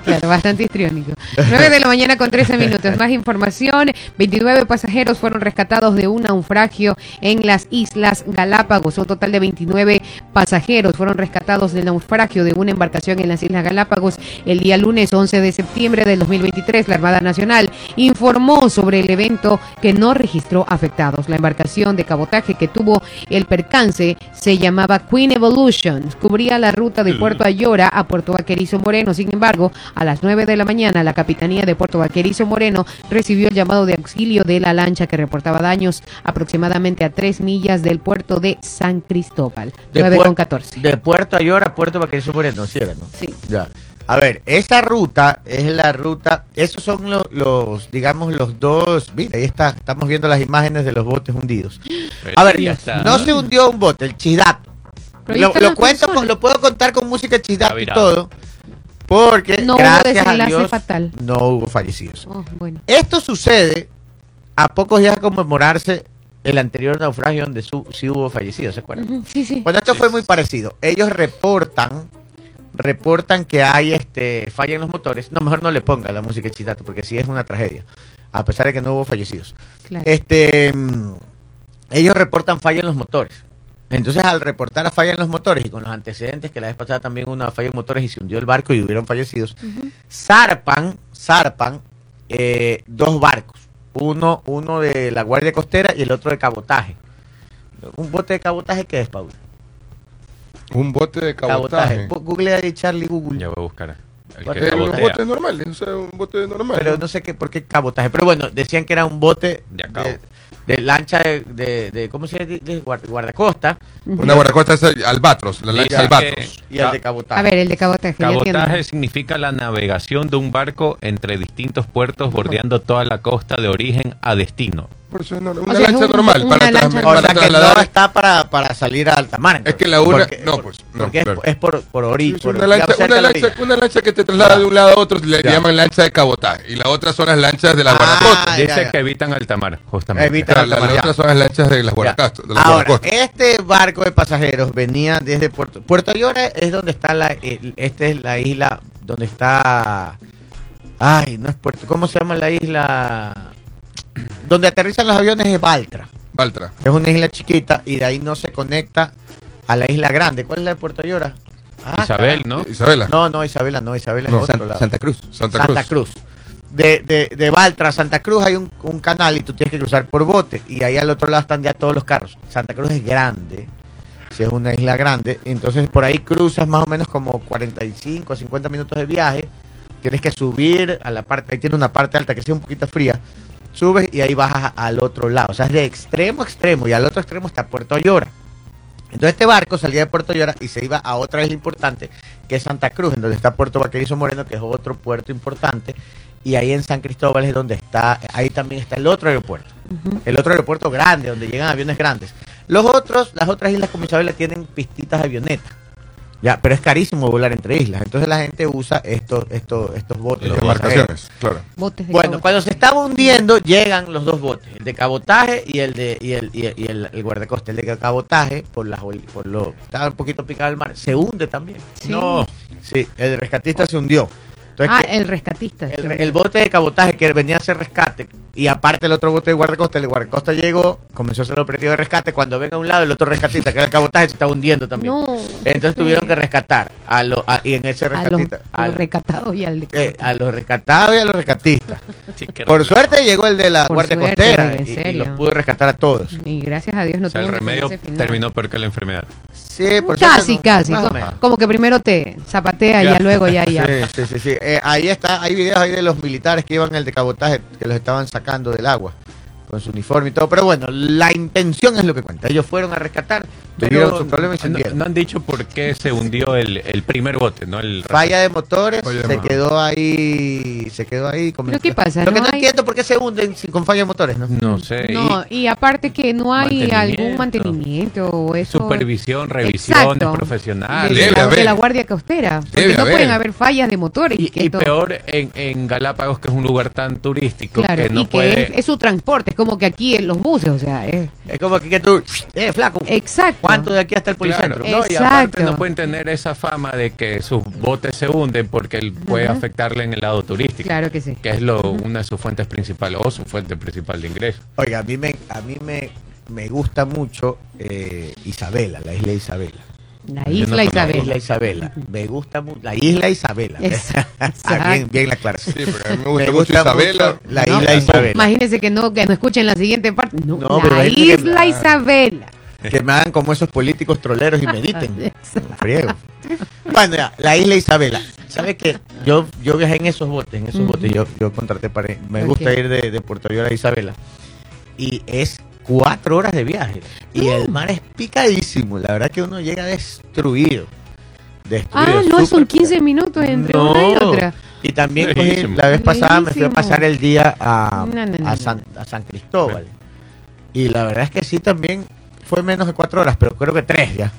Claro, bastante histriónico. 9 de la mañana con 13 minutos. Más información. 29 pasajeros fueron rescatados de un naufragio en las Islas Galápagos. Un total de 29 pasajeros fueron rescatados del naufragio de una embarcación en las Islas Galápagos el día lunes 11 de septiembre del 2023. La Armada Nacional informó sobre el evento que no registró afectados. La embarcación de cabotaje que tuvo el percance se llamaba Queen Evolution. Cubría la ruta de Puerto Ayora a Puerto Vaquerizo Moreno. Sin embargo, a las 9 de la mañana, la Capitanía de Puerto Vaquerizo Moreno recibió el llamado de auxilio de la lancha que reportaba daños aproximadamente a 3 millas del puerto de San Cristóbal. 9 Puer- con 14. De Puerto Ayora a Puerto Vaquerizo Moreno, ¿sí era, no? Sí. Ya. A ver, esa ruta es la ruta, esos son los, los, digamos, los dos, mira, ahí está, estamos viendo las imágenes de los botes hundidos. A ver, Ya está. no se hundió un bote, el chidato. Lo, cuento, con- lo puedo contar con música chidata Está y todo. Porque No hubo gracias a Dios fatal. no hubo fallecidos. Oh, bueno. Esto sucede a pocos días de conmemorarse el anterior naufragio donde su- sí hubo fallecidos, ¿se acuerdan? Sí, sí. Bueno, esto fue muy parecido. Ellos reportan, reportan que hay este falla en los motores. No, mejor no le ponga la música de Chitato, porque sí es una tragedia. A pesar de que no hubo fallecidos. Claro. Este, mm, ellos reportan falla en los motores. Entonces, al reportar a falla en los motores y con los antecedentes que la vez pasada también hubo una falla en motores y se hundió el barco y hubieron fallecidos, zarpan, zarpan eh, dos barcos. Uno, uno de la Guardia Costera y el otro de cabotaje. Un bote de cabotaje que es, Paul. Un bote de cabotaje. Bu- Google ahí Charlie Google. Ya voy a buscar. El que normales, o sea, un bote normal. Pero no sé qué, por qué cabotaje. Pero bueno, decían que era un bote De de, de lancha de, de, de- ¿cómo se llama? De guard- guardacosta Una guardacosta es el albatros, la lancha Dice albatros. y el de cabotaje. A ver, el de cabotaje. Cabotaje significa la navegación de un barco entre distintos puertos bordeando toda la costa de origen a destino. Por eso es no- O una sea, lancha un- normal. una para, lancha trasla- o para sea que trasladar. no está para, para salir a alta mar. Es que la una- Porque- no, pues, no, porque es- claro. es, por, por orilla. una, lancha, una, la lancha, orilla. una lancha que te traslada Ya. de un lado a otro le Ya. llaman lancha de cabotaje. Y la otra son las lanchas de la Ah, guardacosta. ya, Dice que evitan alta mar, justamente. Evita- Claro, la- alta mar, las otras son las lanchas de las. De las Ahora, este barco de pasajeros venía desde Puerto Puerto Llora es donde está la esta es la isla donde está ay, no es Puerto, ¿cómo se llama la isla? Donde aterrizan los aviones es Baltra. Baltra. Es una isla chiquita y de ahí no se conecta a la isla grande. ¿Cuál es la de Puerto Llora? Ah, Isabel, ¿no? Isabela. No, no, Isabela no, Isabela No, es otro San- lado. Santa Cruz. Santa, Santa Cruz. Cruz. De, de, de Baltra a Santa Cruz hay un, un canal y tú tienes que cruzar por bote. Y ahí al otro lado están ya todos los carros. Santa Cruz es grande. Si es una isla grande. Entonces por ahí cruzas más o menos como 45, 50 minutos de viaje. Tienes que subir a la parte. Ahí tiene una parte alta que sea un poquito fría. Subes y ahí bajas al otro lado. O sea, es de extremo a extremo. Y al otro extremo está Puerto Llora. Entonces este barco salía de Puerto Llora y se iba a otra isla importante, que es Santa Cruz, en donde está Puerto Vaquerizo Moreno, que es otro puerto importante. Y ahí en San Cristóbal es donde está, ahí también está el otro aeropuerto. El otro aeropuerto grande, donde llegan aviones grandes. Los otros, las otras islas como Isabela tienen pistitas de avioneta. Ya, pero es carísimo volar entre islas. Entonces la gente usa estos, estos, estos botes. Las embarcaciones, claro. Botes de Bueno, cabotaje. cuando se estaba hundiendo, llegan los dos botes, el de cabotaje y el de y el, y el, y el- el guardacosta. El de cabotaje, por las por lo estaba un poquito picado el mar, se hunde también. Sí. No, Sí, el rescatista se hundió. Entonces, Ah, que- el rescatista. el, el bote de cabotaje que venía a hacer rescate y aparte el otro bote de guardacosta, el guardacosta llegó, comenzó a hacer el operativo de rescate. Cuando venga a un lado, el otro rescatista, que era el cabotaje, se está hundiendo también. No. Entonces tuvieron que rescatar a los y en ese rescatista a los recatados y al de eh, a los rescatados y a los rescatistas. sí, Por suerte llegó el de la Por Guardia suerte, Costera en y- los pudo rescatar a todos. Y gracias a Dios no O sea, el remedio ese final. terminó peor que la enfermedad. Sí, por Casi, casi. Como que primero te zapatea y Ya. luego ya, ya. Sí, sí, sí. sí. Eh, ahí está, hay videos ahí de los militares que iban en el de cabotaje, que los estaban sacando del agua, con su uniforme y todo. Pero bueno, la intención es lo que cuenta. Ellos fueron a rescatar, Pero no, no han dicho por qué se hundió el, el primer bote, ¿no? El Falla de motores, Falla de se motores. quedó ahí, se quedó ahí. ¿Pero qué pasa? Lo que ¿No no hay- entiendo por qué se hunden si- con falla de motores, ¿no? No sé. No, y aparte que no hay algún Mantenimiento. o eso. supervisión, revisiones Exacto. profesionales. de, la, de haber. la Guardia Costera. Porque Debe no haber. pueden haber fallas de motores. Y, peor en, en Galápagos, que es un lugar tan turístico Claro, que no y que puede. es, es su transporte. Es como que aquí en los buses, o sea, es. Es como que, que tú, eh, flaco, Exacto. ¿Cuánto de aquí hasta el Claro, policentro? no, y aparte Exacto. no pueden tener esa fama de que sus botes se hunden porque él puede afectarle en el lado turístico, Claro que sí. que es lo, una de sus fuentes principales o su fuente principal de ingreso. Oiga, a mí me, a mí me, me gusta mucho eh, Isabela, la isla Isabela. La no isla conozco. La Isabel. isla Isabela. Me gusta mucho. La isla Isabela. Ah, bien, bien la aclaración. Sí, pero a mí me gusta Isabela. mucho la No, isla Isabela. Imagínense que no, que no escuchen la siguiente parte. No, No, la isla Isabela. Que me hagan como esos políticos troleros y mediten. Friego. Bueno, ya, la isla Isabela. ¿Sabes qué? Yo, yo viajé en esos botes, en esos botes. Yo, yo contraté para. Me gusta ir de, de Puerto Rico a Isabela. Y es cuatro horas de viaje. Y el mar es picadísimo. La verdad que uno llega destruido. Destruido. Ah, no, son súper 15 minutos entre una y No. otra. Y también cogí- Lejísimo. la vez pasada me fui a pasar el día a, No, no, no, a. San, a San Cristóbal. Y la verdad es que sí también fue menos de cuatro horas, pero creo que tres ya.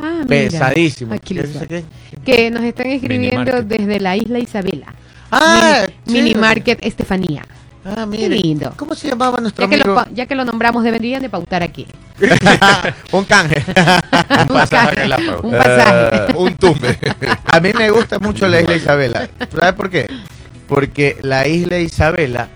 Ah, mira. Pesadísimo. Aquí ¿Qué dice qué? Que nos están escribiendo Minimarket. desde la isla Isabela. Ah, Mini. Market Estefanía. Ah, Qué mire. lindo. ¿Cómo se llamaba nuestro Ya que, lo, ya que lo nombramos, deberían de pautar aquí. un canje. Un pasaje. Un pasaje. Un tumbe. a mí me gusta mucho la isla Isabela. ¿Sabes por qué? Porque la isla Isabela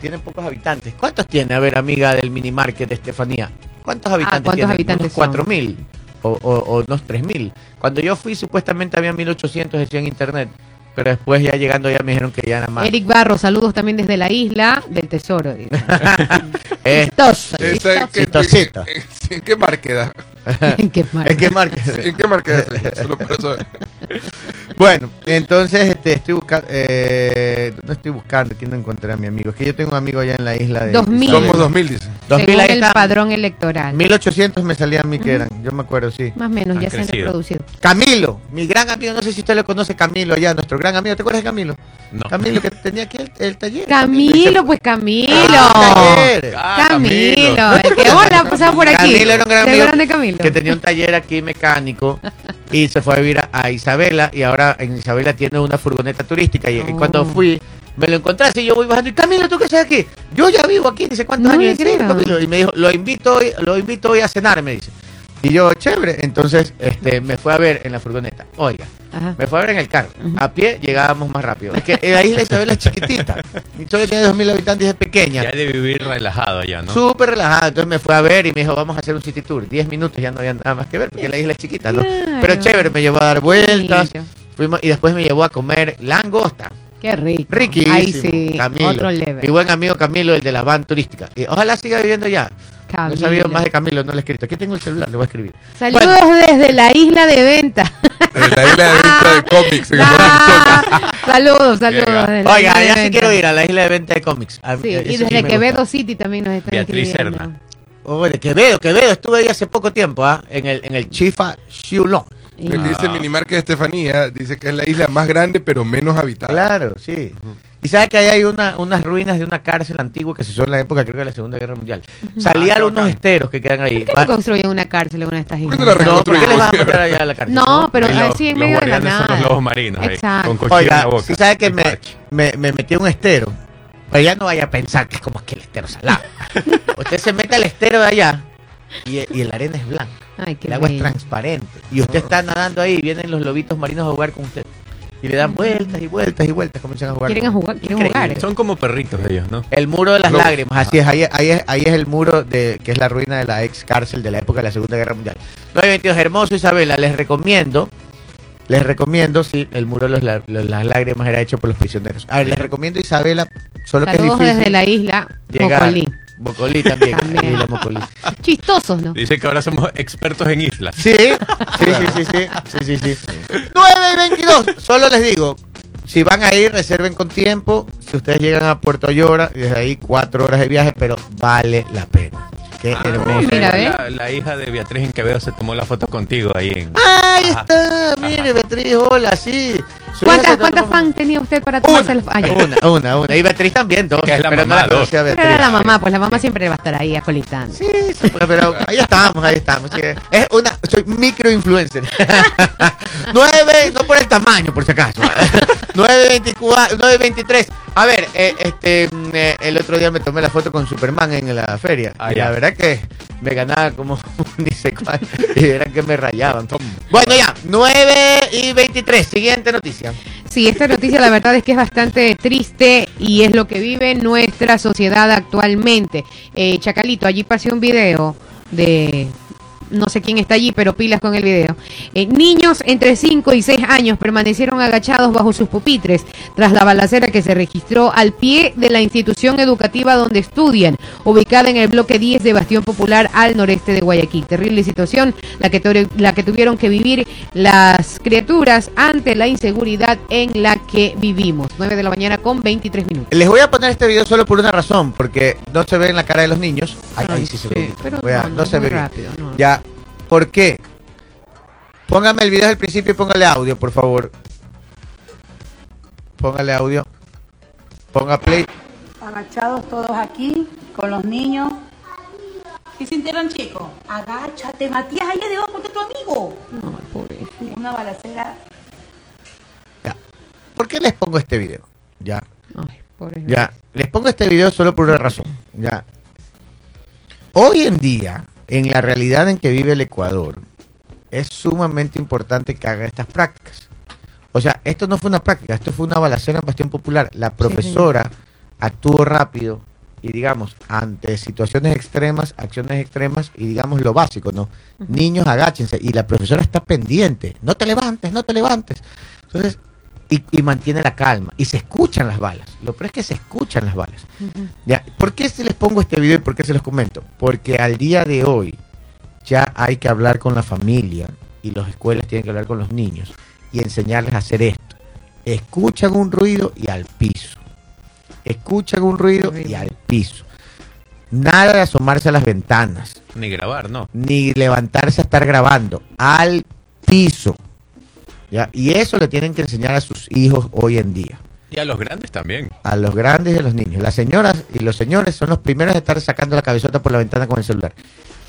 tiene pocos habitantes. ¿Cuántos tiene? A ver, amiga del mini market de Estefanía. ¿Cuántos habitantes Ah, ¿cuántos tiene? habitantes unos son? 4.000 o, o, o unos 3.000. Cuando yo fui, supuestamente había 1.800, decía en internet. Pero después, ya llegando, ya me dijeron que ya nada más. Eric Barro, saludos también desde la isla del tesoro. Chistosito. ¿En qué mar queda? Qué mal. ¿En qué market? ¿En qué mar queda? Solo para saber. Bueno, entonces este, estoy buscando. Eh, no estoy buscando, aquí no encontré a mi amigo. Es que yo tengo un amigo allá en la isla de. 2000. Isabela. Somos 2000, dice. 2000 Según ahí el está. padrón electoral. 1800 me salían a mí que eran, yo me acuerdo, sí. Más o menos, Han ya se han crecido. reproducido. Camilo, mi gran amigo, no sé si usted lo conoce, Camilo allá, nuestro gran amigo. ¿Te acuerdas de Camilo? No. Camilo que tenía aquí el, el taller. Camilo, pues Camilo. Ah, taller. Ah, Camilo, el que hola pasaba por aquí. Camilo era un gran ¿Se amigo acuerdan de Camilo? Que tenía un taller aquí mecánico y se fue a vivir a, a Isabela y ahora en Isabela tiene una furgoneta turística y, Oh. cuando fui me lo encontré así yo voy bajando y Camilo tú qué haces aquí yo ya vivo aquí dice cuántos No años. Camilo y me dijo lo invito hoy lo invito hoy a cenar me dice y yo chévere entonces este me fue a ver en la furgoneta oiga Ajá. me fue a ver en el carro. A pie llegábamos más rápido. Es que la isla Isabela es chiquitita. Y solo tiene 2.000 habitantes y es pequeña. Ya de vivir relajado allá, ¿no? Súper relajada. Entonces me fue a ver y me dijo, vamos a hacer un city tour. 10 minutos ya no había nada más que ver porque la isla es chiquita, ¿no? Claro. Pero chévere, me llevó a dar vueltas. Fuimos, y después me llevó a comer langosta. Qué rico. Riquísimo. Ahí sí, Camilo. otro level. Mi buen amigo Camilo, el de la van turística. Y ojalá siga viviendo ya. No Camilo. he sabido más de Camilo, no le he escrito. Aquí tengo el celular, le voy a escribir. Saludos Bueno. desde la isla de venta. En la isla de venta de cómics. en el Ah, saludos, saludos. Desde Oiga, isla de ya sí venta. quiero ir a la isla de venta de cómics. A- Sí, eh, y sí desde Quevedo gusta. City también nos están Beatriz escribiendo. Serna. Oh, de Quevedo, Quevedo. Estuve ahí hace poco tiempo, ¿ah? En el, en el Chifa. Y- El que dice Minimarket de Estefanía dice que es la isla más grande pero menos habitada. Claro, sí. Y sabes que ahí hay una, unas ruinas de una cárcel antigua que se hizo en la época, creo que de la Segunda Guerra Mundial. Salían Ah, unos esteros que quedan ahí. ¿Por qué no construyen una cárcel en una de estas islas? no la No, ¿por qué les van a meter allá a la cárcel? No, pero los- así en medio de la guardianes nada. son los lobos marinos. ahí, con cuchillo en la Oiga, boca. si sabes que me, me, me metí en un estero, pues ya no vaya a pensar que es como aquel estero salado. usted se mete al estero de allá y, y el arena es blanca. Ay, qué el agua es transparente. Y usted está nadando ahí y vienen los lobitos marinos a jugar con usted. Y le dan vueltas y vueltas y vueltas, comienzan a jugar. Quieren con- jugar, quieren Increíble. jugar. Son como perritos ellos, ¿no? El muro de las No. lágrimas, así es ahí, ahí es, ahí es el muro de que es la ruina de la ex cárcel de la época de la Segunda Guerra Mundial. 922, hermoso Isabela, les recomiendo, les recomiendo, sí, el muro de los la- los- las lágrimas era hecho por los prisioneros. A ver, les recomiendo Isabela, solo que es difícil desde la isla. Mocolí. Mocolí también, También. Isla Mocolí. Chistosos, ¿no? Dice que ahora somos expertos en islas. Sí, sí, sí, sí, sí, sí, sí, sí. 9 y 22, solo les digo, si van a ir, reserven con tiempo. Si ustedes llegan a Puerto Llora, desde ahí cuatro horas de viaje, pero vale la pena. Qué Ah, hermoso. mira, ¿ve? la, la hija de Beatriz en Quevedo se tomó la foto contigo ahí en. Ahí está, mire, Beatriz, hola, sí. ¿Cuántas, cuántas fans tenía usted para tomarse el ay, Una, una, una. Y Beatriz también, dos. Que es la pero no mamá, la conocía a Pero Beatriz. era la mamá, pues la mamá siempre va a estar ahí acolitando. Sí, sí, pero ahí estamos, ahí estamos. sí. Es una, soy microinfluencer. 9, no por el tamaño, por si acaso. 924, 923. A ver, eh, este, mm, eh, el otro día me tomé la foto con Superman en la feria. Ah, y la verdad que me ganaba como ni sé cuál. Y era que me rayaban. Bueno, ya, 9 y 23. Siguiente noticia. Sí, esta noticia la verdad es que es bastante triste y es lo que vive nuestra sociedad actualmente. Eh, Chacalito, allí pasé un video de... No sé quién está allí, pero pilas con el video. Eh, niños entre 5 y 6 años permanecieron agachados bajo sus pupitres tras la balacera que se registró al pie de la institución educativa donde estudian, ubicada en el bloque 10 de Bastión Popular al noreste de Guayaquil. Terrible situación la que, la que tuvieron que vivir las criaturas ante la inseguridad en la que vivimos. 9 de la mañana con 23 minutos. Les voy a poner este video solo por una razón, porque no se ve en la cara de los niños. Ay, ahí sí se ve. Pero no, no, no, se ve bien. rápido, no. Ya, ¿por qué? Póngame el video del principio y póngale audio, por favor. Póngale audio. Ponga play. agachados todos aquí con los niños Si se enteran, chicos, agáchate, Matías, allá debajo de tu amigo. No, pobre. Una balacera. Ya. ¿Por qué les pongo este video? Ya. Ay, pobre. Ya, les pongo este video solo por una razón. Ya. Hoy en día, en la realidad en que vive el Ecuador, es sumamente importante que haga estas prácticas. O sea, esto no fue una práctica, esto fue una balacera en Bastión Popular. La profesora actuó rápido y, digamos, ante situaciones extremas, acciones extremas y, digamos, lo básico, ¿no? Niños, agáchense. Y la profesora está pendiente. No te levantes, no te levantes. Entonces, y, y mantiene la calma. Y se escuchan las balas. Lo peor es que se escuchan las balas. Ya, ¿Por qué se les pongo este video y por qué se los comento? Porque al día de hoy ya hay que hablar con la familia y las escuelas tienen que hablar con los niños y enseñarles a hacer esto. Escuchan un ruido y al piso. Escuchan un ruido y al piso. Nada de asomarse a las ventanas, Ni grabar, no. ni levantarse a estar grabando. Al piso. ¿Ya? Y eso le tienen que enseñar a sus hijos hoy en día. Y a los grandes también. A los grandes y a los niños. Las señoras y los señores son los primeros de estar sacando la cabezota por la ventana con el celular.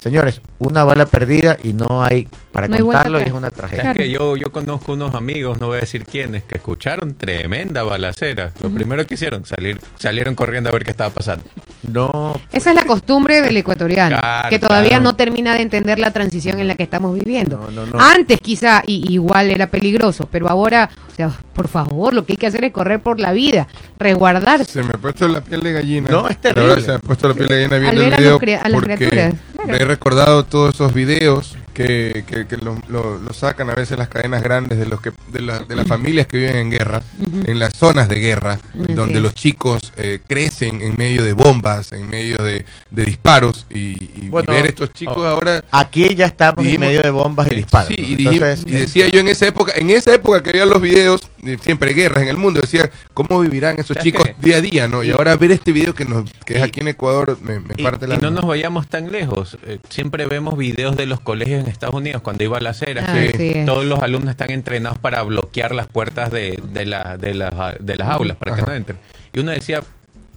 Señores, una bala perdida y no hay para No hay vuelta contarlo y es una Es tragedia. que yo, yo conozco unos amigos, no voy a decir quiénes, que escucharon tremenda balacera. Lo primero que hicieron, salir, salieron corriendo a ver qué estaba pasando. No, Esa es la costumbre del ecuatoriano, Claro, que todavía claro. no termina de entender la transición en la que estamos viviendo. No, no, no. Antes quizá y, igual era peligroso, pero ahora, o sea, por favor, lo que hay que hacer es correr por la vida, resguardarse. Se me ha puesto la piel de gallina. No, es terrible. se me ha puesto la piel de gallina Al viendo ver el a video los cria- a las porque criaturas, claro. he recordado todos esos videos que, que, que lo, lo- lo sacan a veces las cadenas grandes de los que de, la- de las familias que viven en guerra, en las zonas de guerra, donde los chicos eh, crecen en medio de bombas, en medio de, de disparos y, y Bueno, ver estos chicos oh, ahora aquí ya estamos en Dijimos- medio de bombas y Eh, disparos. Sí, ¿no? y, dijimos- Entonces, y decía yo en esa época, en esa época que había los videos, eh, siempre guerras en el mundo, decía, ¿cómo vivirán esos ¿Sabes chicos qué? día a día? no Y ahora ver este video que nos que es aquí en Ecuador me, me Y, parte la y no nos vayamos tan lejos. Eh, siempre vemos videos de los colegios en Estados Unidos cuando iba a la acera. Es. Todos los alumnos están entrenados para bloquear las puertas de, de, la- de, las- de las aulas para que no entren. Y uno decía,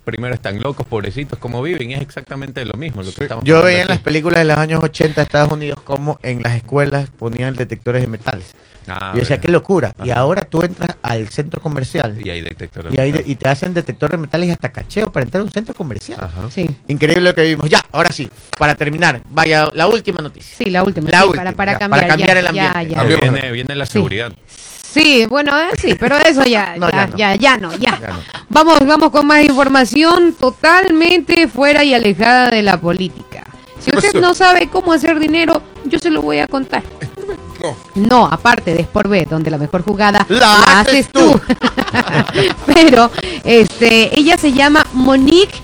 primero están locos, pobrecitos, ¿cómo viven? Y es exactamente lo mismo. Lo que estamos yo veía en las películas de los años 80 de Estados Unidos como en las escuelas ponían detectores de metales. Ah, y yo decía, qué locura. Y ahora tú entras al centro comercial Y hay detectores. y, de- y te hacen detector de metales y hasta cacheo para entrar a un centro comercial. Ajá. Sí, Increíble lo que vimos. Ya, ahora sí, para terminar, vaya, la última noticia. sí, la última. La sí, última, para, para ya, cambiar, para cambiar ya, el ambiente. ya, ya. Cambiemos. Viene, viene la seguridad. Sí, bueno, eh, sí, pero eso ya, No, ya, ya no. ya, ya no, ya. Ya no. Vamos, vamos con más información totalmente fuera y alejada de la política. Si ¿Qué usted pasó? no sabe cómo hacer dinero, yo se lo voy a contar. No. No, aparte de Sport Bet, donde la mejor jugada La haces tú. Pero, este, ella se llama Monique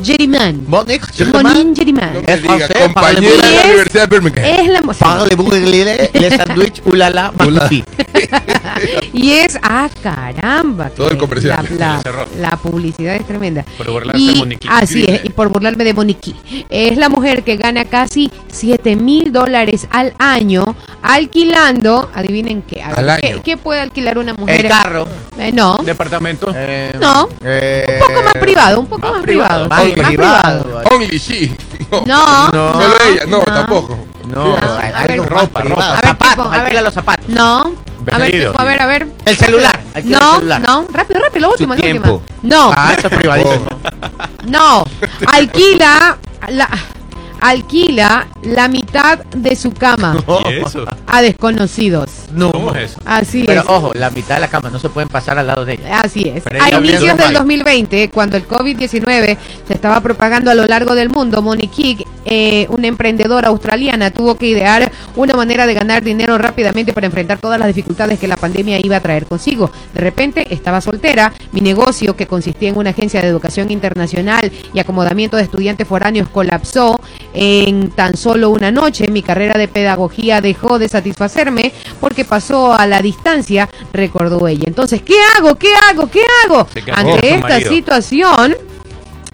Jeriman. Monique, Monique Jeriman. No Es diga, compañera de la Universidad de Birmingham. Es la Parlez-vous anglais, le sandwich, ulala, magnifique. Y es, ah, caramba. Todo el comercial. La, la- la publicidad es tremenda. Por burlarse de Y, Monique. así es, y por burlarme de Monique. Es la mujer que gana casi 7 mil dólares al año alquilando, adivinen qué, a ver, Al ¿qué, año. qué puede alquilar una mujer? El carro. Eh, no, Departamento. eh, No. eh, un poco más privado, un poco más, privado. Más más privado. Only she. No. No, No. Solo ella. No, tampoco. No, No, hay más ropa, privado. ropa. A ver, zapatos, tipo, a alquila ver. los zapatos. No. A ver, a ver, a ver. El celular. el No, celular. no, rápido, rápido, Su la última. tiempo. No, Ah, eso es privadito. no. Alquila la alquila la mitad de su cama a desconocidos. No. ¿Cómo es eso? Así Pero es. ojo, la mitad de la cama no se pueden pasar al lado de ella. Así es. Pero A inicios del mal. 2020, cuando el COVID-19 se estaba propagando a lo largo del mundo, Monique, eh, una emprendedora australiana, tuvo que idear una manera de ganar dinero rápidamente para enfrentar todas las dificultades que la pandemia iba a traer consigo. De repente estaba soltera, mi negocio, que consistía en una agencia de educación internacional y acomodamiento de estudiantes foráneos, colapsó en tan solo una noche. Mi carrera de pedagogía dejó de satisfacerme porque pasó a la distancia, recordó ella. Entonces, ¿qué hago? ¿Qué hago? ¿Qué hago? Ante esta marido. situación,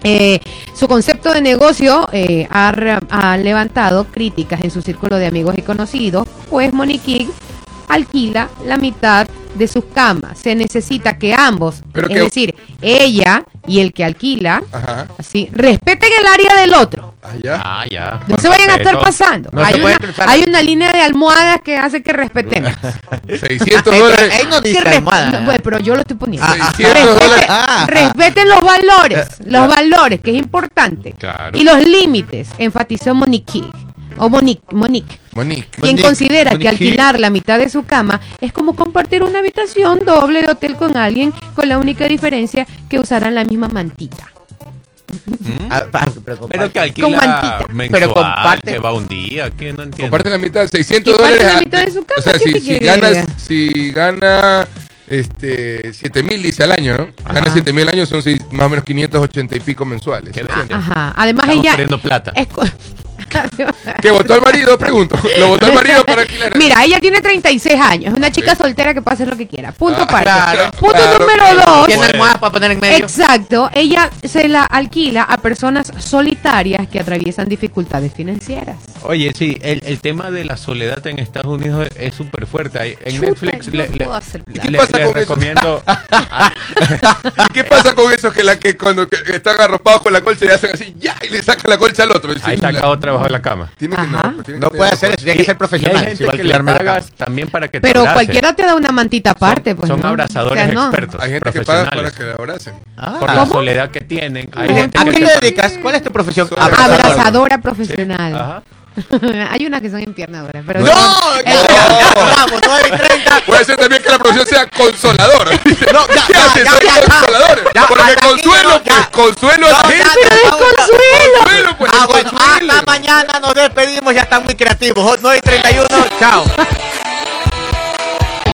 eh, su concepto de negocio eh, ha, ha levantado críticas en su círculo de amigos y conocidos, pues Monique alquila la mitad de sus camas se necesita que ambos, Pero es que- decir, ella y el que alquila, Ajá. así, respeten el área del otro. Allá. Ah, ya. No se vayan a estar pasando. No hay, una, hay una línea de almohadas que hace que respetemos. 600 Ahí- dólares. ahí no Que dice res- almohada. no, bueno, pero yo lo estoy poniendo. Ah, ah, 600 Respete- dólares. Ah, respeten los valores, los valores, que es importante. Claro. Y los límites, enfatizó Monique. O Monique, Monique. Monique. Quien Monique, considera que alquilar la mitad de su cama es como compartir una habitación doble de hotel con alguien, con la única diferencia que usarán la misma mantita. Ah, pa- pero que alquila Con mantita. mensual, Pero comparte. que va un día, que no entiendo. Comparte la mitad, 600 Que parte dólares. la a- mitad de su casa, o sea, ¿qué si, si ganas, si gana este 7 mil dice al año, ¿no? Gana Ajá. 7 mil al año, son seis- más o menos 580 y pico mensuales. Ajá. Además Estamos ella plata. es ¿Que votó al marido? Pregunto. ¿Lo votó al marido para alquilar? Mira, ella tiene 36 años, es una chica soltera que puede hacer lo que quiera. Punto Ah, claro, Punto claro, número claro. dos. Tiene almohadas para poner en medio. Exacto, ella se la alquila a personas solitarias que atraviesan dificultades financieras. Oye, sí, el, el tema de la soledad en Estados Unidos es- súper fuerte. Ahí En Chuta, Netflix le, no le-. ¿Qué le pasa con eso? recomiendo. ¿Y qué pasa con eso? Que, la, que cuando que- están arropados con la colcha le hacen así, ya, y le sacan la colcha al otro. Ahí saca otra bajo la cama. Tiene que, no, tiene que No tener- puede hacer eso, tiene que ser Y hay profesional. gente si va que le pagas también para que te Pero abrace. cualquiera te da una mantita aparte, Son, pues. son ¿no? abrazadores O sea, no. expertos, Hay gente que paga para que le abracen. Ah. Por la ¿Cómo? soledad que tienen. Hay gente ¿A que qué te dedicas? ¿Cuál es tu profesión? Abrazador. Abrazadora profesional. Ajá. Hay unas que son empiernadoras, pero ¡No! no. Vamos, 9 y 30. Puede ser también que la profesión sea consolador. No, ya, ¿Qué ya, hacen? ya, ya. Ya, Porque consuelo, pues, consuelo a la gente. Consuelo, pues, Ah, hasta mañana nos despedimos, ya están muy creativos. 9 y 31, chao.